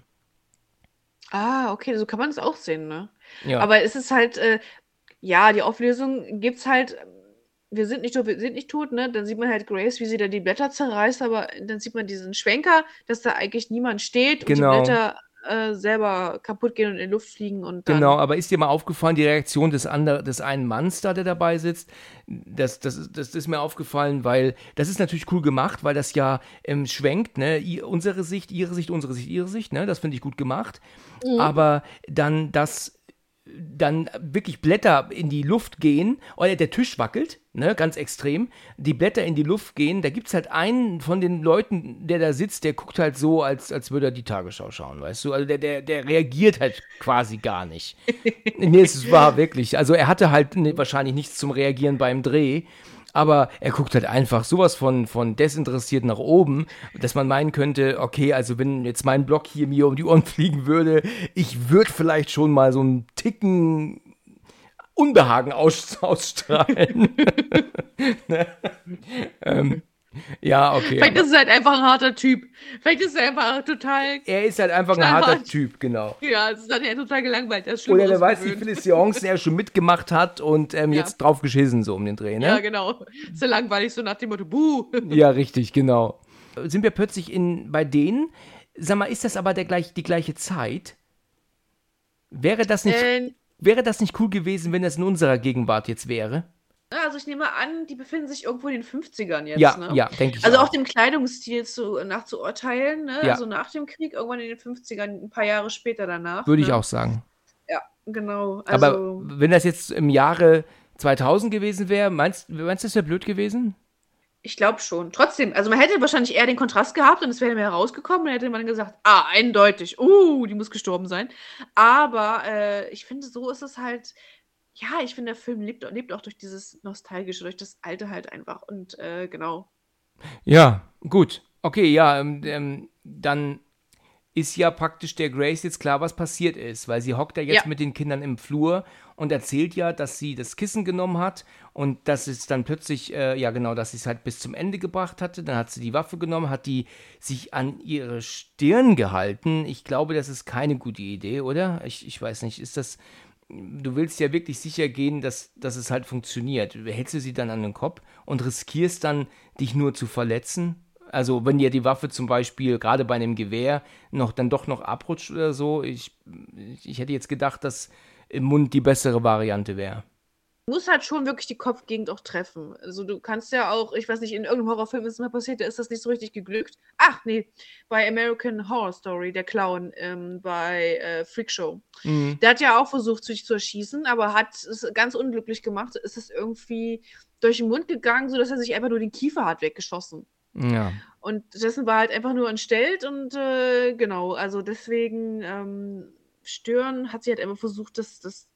Ah, okay, so kann man es auch sehen, ne? Ja. Aber es ist halt, äh, ja, die Auflösung gibt's halt, wir sind nicht tot, wir sind nicht tot, ne? Dann sieht man halt Grace, wie sie da die Blätter zerreißt, aber dann sieht man diesen Schwenker, dass da eigentlich niemand steht Genau. und die Blätter äh, selber kaputt gehen und in die Luft fliegen und dann. Genau, aber ist dir mal aufgefallen, die Reaktion des, ander, des einen Manns da, der dabei sitzt? Das, das, ist- das ist mir aufgefallen, weil das ist natürlich cool gemacht, weil das ja ähm, schwenkt, ne? I, unsere Sicht, ihre Sicht, unsere Sicht, ihre Sicht, ne? Das finde ich gut gemacht. Aber dann, dass dann wirklich Blätter in die Luft gehen, oder der Tisch wackelt, ne, ganz extrem, die Blätter in die Luft gehen, da gibt es halt einen von den Leuten, der da sitzt, der guckt halt so, als, als würde er die Tagesschau schauen, weißt du, also der, der, der reagiert halt quasi gar nicht. <laughs> nee, es war wirklich, also er hatte halt ne, wahrscheinlich nichts zum Reagieren beim Dreh, aber er guckt halt einfach sowas von, von desinteressiert nach oben, dass man meinen könnte, okay, also wenn jetzt mein Block hier mir um die Ohren <laughs> fliegen würde, ich würde vielleicht schon mal so einen Ticken Unbehagen aus, <laughs> ausstrahlen. <laughs> ne? ähm, ja, okay. Vielleicht ist es halt einfach ein harter Typ. Vielleicht ist er einfach total. er ist halt einfach ein harter knallhart. Typ, genau. Ja, es ist dann ja total gelangweilt. Er ist Oder wer weiß, wie viele Seancen er schon mitgemacht hat und ähm, Ja. jetzt drauf geschissen, so um den Dreh, ne? Ja, genau. Ist ja langweilig, so nach dem Motto, buh. <laughs> Ja, richtig, genau. Sind wir plötzlich in, bei denen? Sag mal, ist das aber der gleich, die gleiche Zeit? Wäre das, nicht, Äh, wäre das nicht cool gewesen, wenn das in unserer Gegenwart jetzt wäre? Also ich nehme an, die befinden sich irgendwo in den 50ern jetzt, ja, ne? ja, denke ich Also auch auch. dem Kleidungsstil zu, nachzuurteilen, ne? Ja. Also nach dem Krieg, irgendwann in den 50ern, ein paar Jahre später danach. Würde ich ne? auch sagen. Ja, genau. Also, aber wenn das jetzt im Jahre 2000 gewesen wäre, meinst, meinst du, das wäre blöd gewesen? ich glaube schon. Trotzdem, also man hätte wahrscheinlich eher den Kontrast gehabt und es wäre mehr herausgekommen und hätte man gesagt, ah, eindeutig, uh, die muss gestorben sein. Aber äh, ich finde, so ist es halt, ja, ich finde, der Film lebt, lebt auch durch dieses Nostalgische, durch das Alte halt einfach. Und äh, genau. Ja, gut. Okay, ja, ähm, ähm, dann ist ja praktisch der Grace jetzt klar, was passiert ist, weil sie hockt ja jetzt Ja. mit den Kindern im Flur und erzählt ja, dass sie das Kissen genommen hat und dass es dann plötzlich, äh, ja genau, dass sie es halt bis zum Ende gebracht hatte. Dann hat sie die Waffe genommen, hat die sich an ihre Stirn gehalten. Ich glaube, das ist keine gute Idee, oder? Ich, ich weiß nicht, ist das. Du willst ja wirklich sicher gehen, dass, dass es halt funktioniert. Hältst du sie dann an den Kopf und riskierst dann, dich nur zu verletzen? Also, wenn dir die Waffe zum Beispiel gerade bei einem Gewehr noch dann doch noch abrutscht oder so, ich, ich hätte jetzt gedacht, dass im Mund die bessere Variante wäre. Muss halt schon wirklich die Kopfgegend auch treffen. Also du kannst ja auch, ich weiß nicht, in irgendeinem Horrorfilm ist es mal passiert, da ist das nicht so richtig geglückt. Ach nee, bei American Horror Story, der Clown ähm, bei äh, Freak Show. Mhm. Der hat ja auch versucht, sich zu erschießen, aber hat es ganz unglücklich gemacht. Es ist irgendwie durch den Mund gegangen, sodass er sich einfach nur den Kiefer hat weggeschossen. Ja. Und dessen war halt einfach nur entstellt und äh, genau, also deswegen ähm, stören hat sie halt einfach versucht, das, das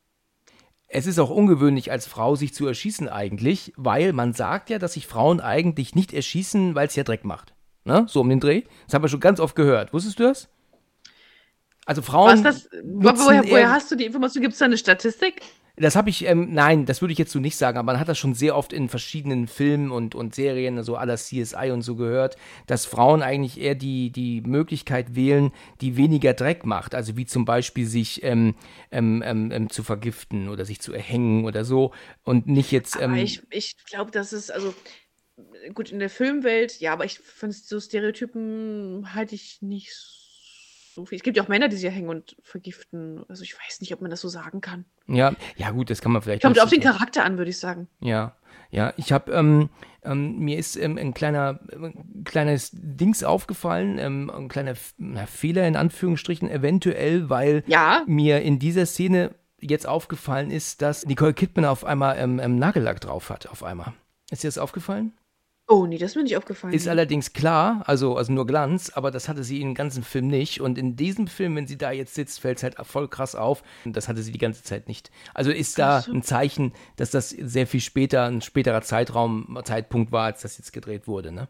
Es ist auch ungewöhnlich, als Frau sich zu erschießen eigentlich, weil man sagt ja, dass sich Frauen eigentlich nicht erschießen, weil es ja Dreck macht. Ne? So um den Dreh. Das haben wir schon ganz oft gehört. Wusstest du das? Also Frauen. Was das, woher, woher hast du die Information? Gibt es da eine Statistik? Das habe ich, ähm, nein, das würde ich jetzt so nicht sagen, aber man hat das schon sehr oft in verschiedenen Filmen und, und Serien, so aller CSI und so gehört, dass Frauen eigentlich eher die, die Möglichkeit wählen, die weniger Dreck macht. Also wie zum Beispiel sich ähm, ähm, ähm, ähm zu vergiften oder sich zu erhängen oder so und nicht jetzt. ähm, ich, ich glaube, das ist, also gut, in der Filmwelt, ja, aber ich finde so Stereotypen halte ich nicht so so viel. Es gibt ja auch Männer, die sich hängen und vergiften. Also ich weiß nicht, ob man das so sagen kann. Ja, ja gut, das kann man vielleicht. Kommt auf den Charakter an, würde ich sagen. Ja, ja. Ich habe ähm, ähm, mir ist ähm, ein kleiner ein kleines Dings aufgefallen, ähm, ein kleiner na, Fehler in Anführungsstrichen eventuell, weil ja. mir in dieser Szene jetzt aufgefallen ist, dass Nicole Kidman auf einmal ähm, ähm, Nagellack drauf hat. Auf einmal. Ist dir das aufgefallen? Oh, nee, das ist mir nicht aufgefallen. Ist allerdings klar, also, also nur Glanz, aber das hatte sie in dem ganzen Film nicht. Und in diesem Film, wenn sie da jetzt sitzt, fällt es halt voll krass auf. Und das hatte sie die ganze Zeit nicht. Also ist da ein Zeichen, dass das sehr viel später, ein späterer Zeitraum, Zeitpunkt war, als das jetzt gedreht wurde, ne?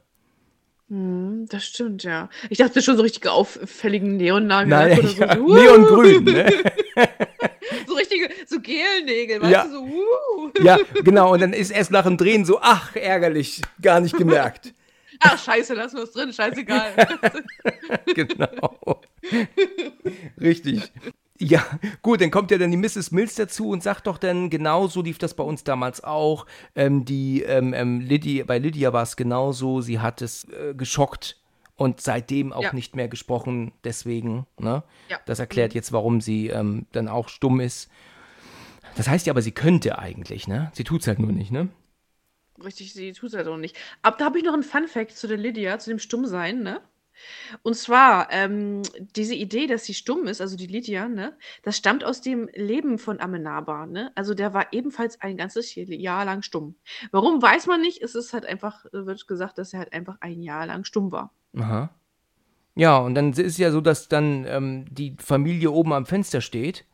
Hm, das stimmt, ja. Ich dachte schon so richtig auffälligen Neonnagel oder so. <laughs> Ja, Neongrün, ne? <laughs> so richtige, so Gelnägel, weißt ja. du, so, uh. Ja, genau, und dann ist erst nach dem Drehen so, ach, ärgerlich, gar nicht gemerkt. <laughs> Ach, scheiße, lassen wir es drin, scheißegal. <laughs> genau. Richtig. Ja, gut, dann kommt ja dann die Mrs. Mills dazu und sagt doch dann, genauso lief das bei uns damals auch. Ähm, die, ähm, ähm, Lydia, bei Lydia war es genauso, sie hat es äh, geschockt und seitdem auch ja. nicht mehr gesprochen, deswegen, ne? Ja. Das erklärt jetzt, warum sie ähm, dann auch stumm ist. Das heißt ja aber, sie könnte eigentlich, ne? Sie tut es halt nur nicht, ne? Richtig, sie tut es halt auch nicht. Aber da habe ich noch einen Fun-Fact zu der Lydia, zu dem Stummsein, ne? Und zwar, ähm, diese Idee, dass sie stumm ist, also die Lydia, ne, das stammt aus dem Leben von Amenabar, ne? Also der war ebenfalls ein ganzes Jahr lang stumm. Warum, weiß man nicht. Es ist halt einfach, äh, wird gesagt, dass er halt einfach ein Jahr lang stumm war. Aha. Ja, und dann ist es ja so, dass dann ähm, die Familie oben am Fenster steht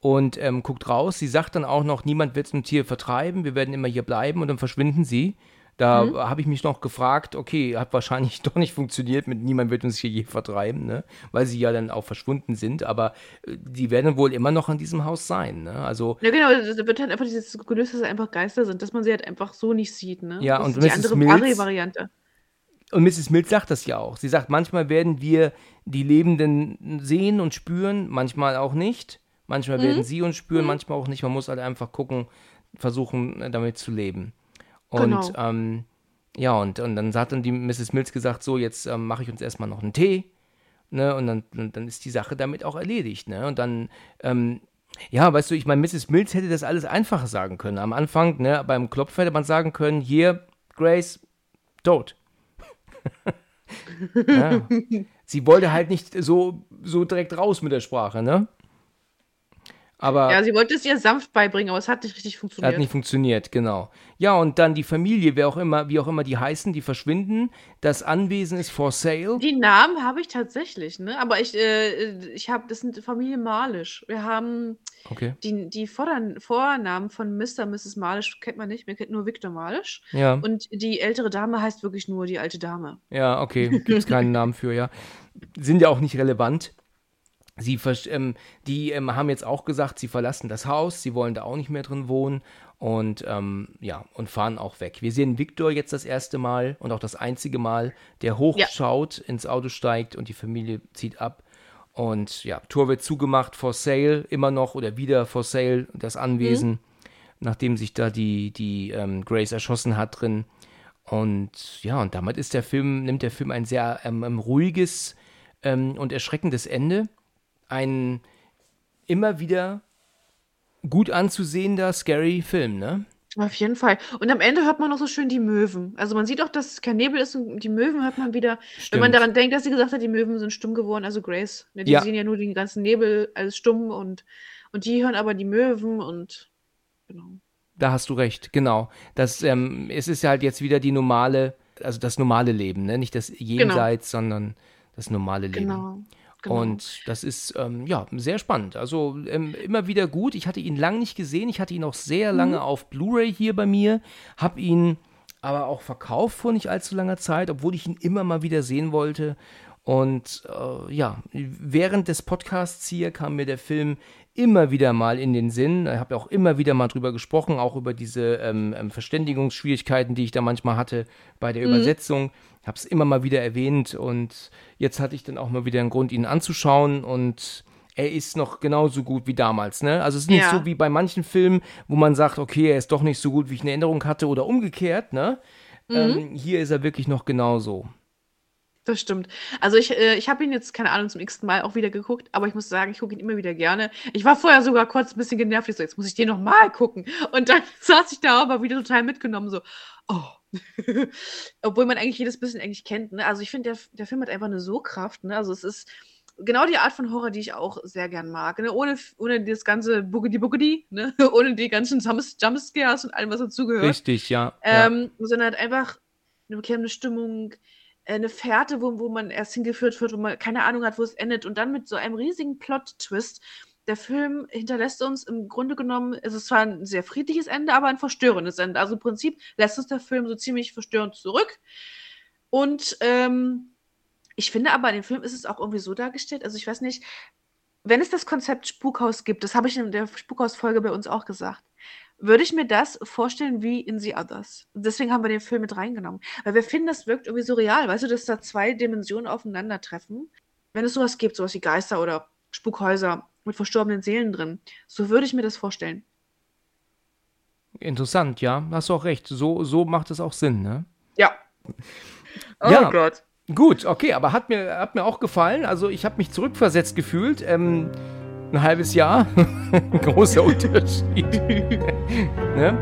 und ähm, guckt raus. Sie sagt dann auch noch, niemand wird ein Tier vertreiben, wir werden immer hier bleiben und dann verschwinden sie. Da mhm. habe ich mich noch gefragt, okay, hat wahrscheinlich <laughs> doch nicht funktioniert mit niemand wird uns hier je vertreiben, ne? Weil sie ja dann auch verschwunden sind, aber äh, die werden wohl immer noch an diesem Haus sein, ne? Also. Ja, genau, da wird halt einfach dieses gelöst, dass es einfach Geister sind, dass man sie halt einfach so nicht sieht, ne? Ja, das und ist die andere, Mills, andere Variante. Und Mrs. Mills sagt das ja auch. Sie sagt, manchmal werden wir die Lebenden sehen und spüren, manchmal auch nicht. Manchmal mhm. werden sie uns spüren, mhm. manchmal auch nicht. Man muss halt einfach gucken, versuchen, äh, damit zu leben. Und genau. ähm, ja, und, und dann hat dann die Mrs. Mills gesagt, so, jetzt ähm, mache ich uns erstmal noch einen Tee. Ne, und dann, dann ist die Sache damit auch erledigt. Ne? Und dann, ähm, ja, weißt du, ich meine, Mrs. Mills hätte das alles einfacher sagen können. Am Anfang, ne, beim Klopf hätte man sagen können, hier, Grace, tot. <laughs> ja. Sie wollte halt nicht so, so direkt raus mit der Sprache, ne? Aber ja, sie wollte es ihr sanft beibringen, aber es hat nicht richtig funktioniert. Hat nicht funktioniert, genau. Ja, und dann die Familie, wer auch immer, wie auch immer die heißen, die verschwinden. Das Anwesen ist for sale. Die Namen habe ich tatsächlich, ne? Aber ich, äh, ich habe, das sind Familie Malisch. Wir haben okay. die, die Vordern, Vornamen von Mr. und Mrs. Malisch kennt man nicht, man kennt nur Victor Malisch. Ja. Und die ältere Dame heißt wirklich nur die alte Dame. Ja, okay, gibt es keinen Namen für, ja. Sind ja auch nicht relevant. Sie ähm, die ähm, haben jetzt auch gesagt, sie verlassen das Haus, sie wollen da auch nicht mehr drin wohnen und ähm, ja, und fahren auch weg. Wir sehen Victor jetzt das erste Mal und auch das einzige Mal, der hochschaut, ja. ins Auto steigt und die Familie zieht ab. Und ja, Tor wird zugemacht, for sale, immer noch oder wieder for sale, das Anwesen, mhm. nachdem sich da die, die ähm, Grace erschossen hat drin. Und ja, und damit ist der Film, nimmt der Film ein sehr ähm, ähm, ruhiges und erschreckendes Ende ein immer wieder gut anzusehender, scary Film, ne? Auf jeden Fall. Und am Ende hört man noch so schön die Möwen. Also man sieht auch, dass es kein Nebel ist und die Möwen hört man wieder. Stimmt. Wenn man daran denkt, dass sie gesagt hat, die Möwen sind stumm geworden, also Grace. Ne, die ja. sehen ja nur den ganzen Nebel als stumm und, und die hören aber die Möwen und genau. Da hast du recht, genau. Das, ähm, es ist ja halt jetzt wieder die normale, also das normale Leben, ne? Nicht das genau. Jenseits, genau. sondern das normale Leben. Genau. Genau. Und das ist ähm, ja sehr spannend. Also ähm, immer wieder gut. Ich hatte ihn lange nicht gesehen. Ich hatte ihn auch sehr lange mhm. auf Blu-ray hier bei mir. Hab ihn aber auch verkauft vor nicht allzu langer Zeit, obwohl ich ihn immer mal wieder sehen wollte. Und äh, ja, während des Podcasts hier kam mir der Film immer wieder mal in den Sinn. Ich habe auch immer wieder mal drüber gesprochen, auch über diese ähm, ähm Verständigungsschwierigkeiten, die ich da manchmal hatte bei der mhm. Übersetzung. Habe es immer mal wieder erwähnt und jetzt hatte ich dann auch mal wieder einen Grund, ihn anzuschauen und er ist noch genauso gut wie damals, ne? Also es ist nicht ja. so wie bei manchen Filmen, wo man sagt, okay, er ist doch nicht so gut, wie ich eine Erinnerung hatte oder umgekehrt, ne? Mhm. Ähm, hier ist er wirklich noch genauso. Das stimmt. Also ich, äh, ich habe ihn jetzt, keine Ahnung, zum x Mal auch wieder geguckt, aber ich muss sagen, ich gucke ihn immer wieder gerne. Ich war vorher sogar kurz ein bisschen genervt, ich so, jetzt muss ich den nochmal gucken. Und dann <laughs> saß ich da aber wieder total mitgenommen, so, oh. <laughs> Obwohl man eigentlich jedes bisschen eigentlich kennt. Ne? Also ich finde, der, der Film hat einfach eine so Kraft. Ne? Also es ist genau die Art von Horror, die ich auch sehr gern mag. Ne? Ohne, ohne das ganze Boogedy Boogedy, ne? <laughs> ohne die ganzen Jumpscares und allem, was dazugehört. Richtig, ja. Ähm, ja. Sondern halt einfach eine beklemmende Stimmung, eine Fährte, wo, wo man erst hingeführt wird, wo man keine Ahnung hat, wo es endet. Und dann mit so einem riesigen Plot-Twist. Der Film hinterlässt uns im Grunde genommen, es ist zwar ein sehr friedliches Ende, aber ein verstörendes Ende. Also im Prinzip lässt uns der Film so ziemlich verstörend zurück. Und ähm, ich finde aber, in dem Film ist es auch irgendwie so dargestellt, also ich weiß nicht, wenn es das Konzept Spukhaus gibt, das habe ich in der Spukhaus-Folge bei uns auch gesagt, würde ich mir das vorstellen wie in The Others. Deswegen haben wir den Film mit reingenommen. Weil wir finden, das wirkt irgendwie so real, weißt du, dass da zwei Dimensionen aufeinandertreffen. Wenn es sowas gibt, sowas wie Geister oder Spukhäuser mit verstorbenen Seelen drin, so würde ich mir das vorstellen. Interessant, ja. Hast du auch recht. So, so macht es auch Sinn, ne? Ja. Oh ja. Gott. Gut, okay, aber hat mir, hat mir auch gefallen. Also ich habe mich zurückversetzt gefühlt. Ähm, ein halbes Jahr. <laughs> Großer Unterschied. <laughs> ne?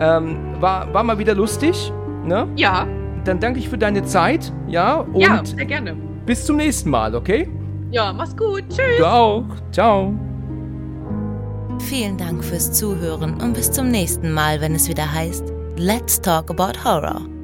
ähm, war, war mal wieder lustig. Ne? Ja. Dann danke ich für deine Zeit. Ja, und ja, sehr gerne. Bis zum nächsten Mal, okay? Ja, mach's gut. Tschüss. Du auch. Ciao. Vielen Dank fürs Zuhören und bis zum nächsten Mal, wenn es wieder heißt Let's Talk About Horror.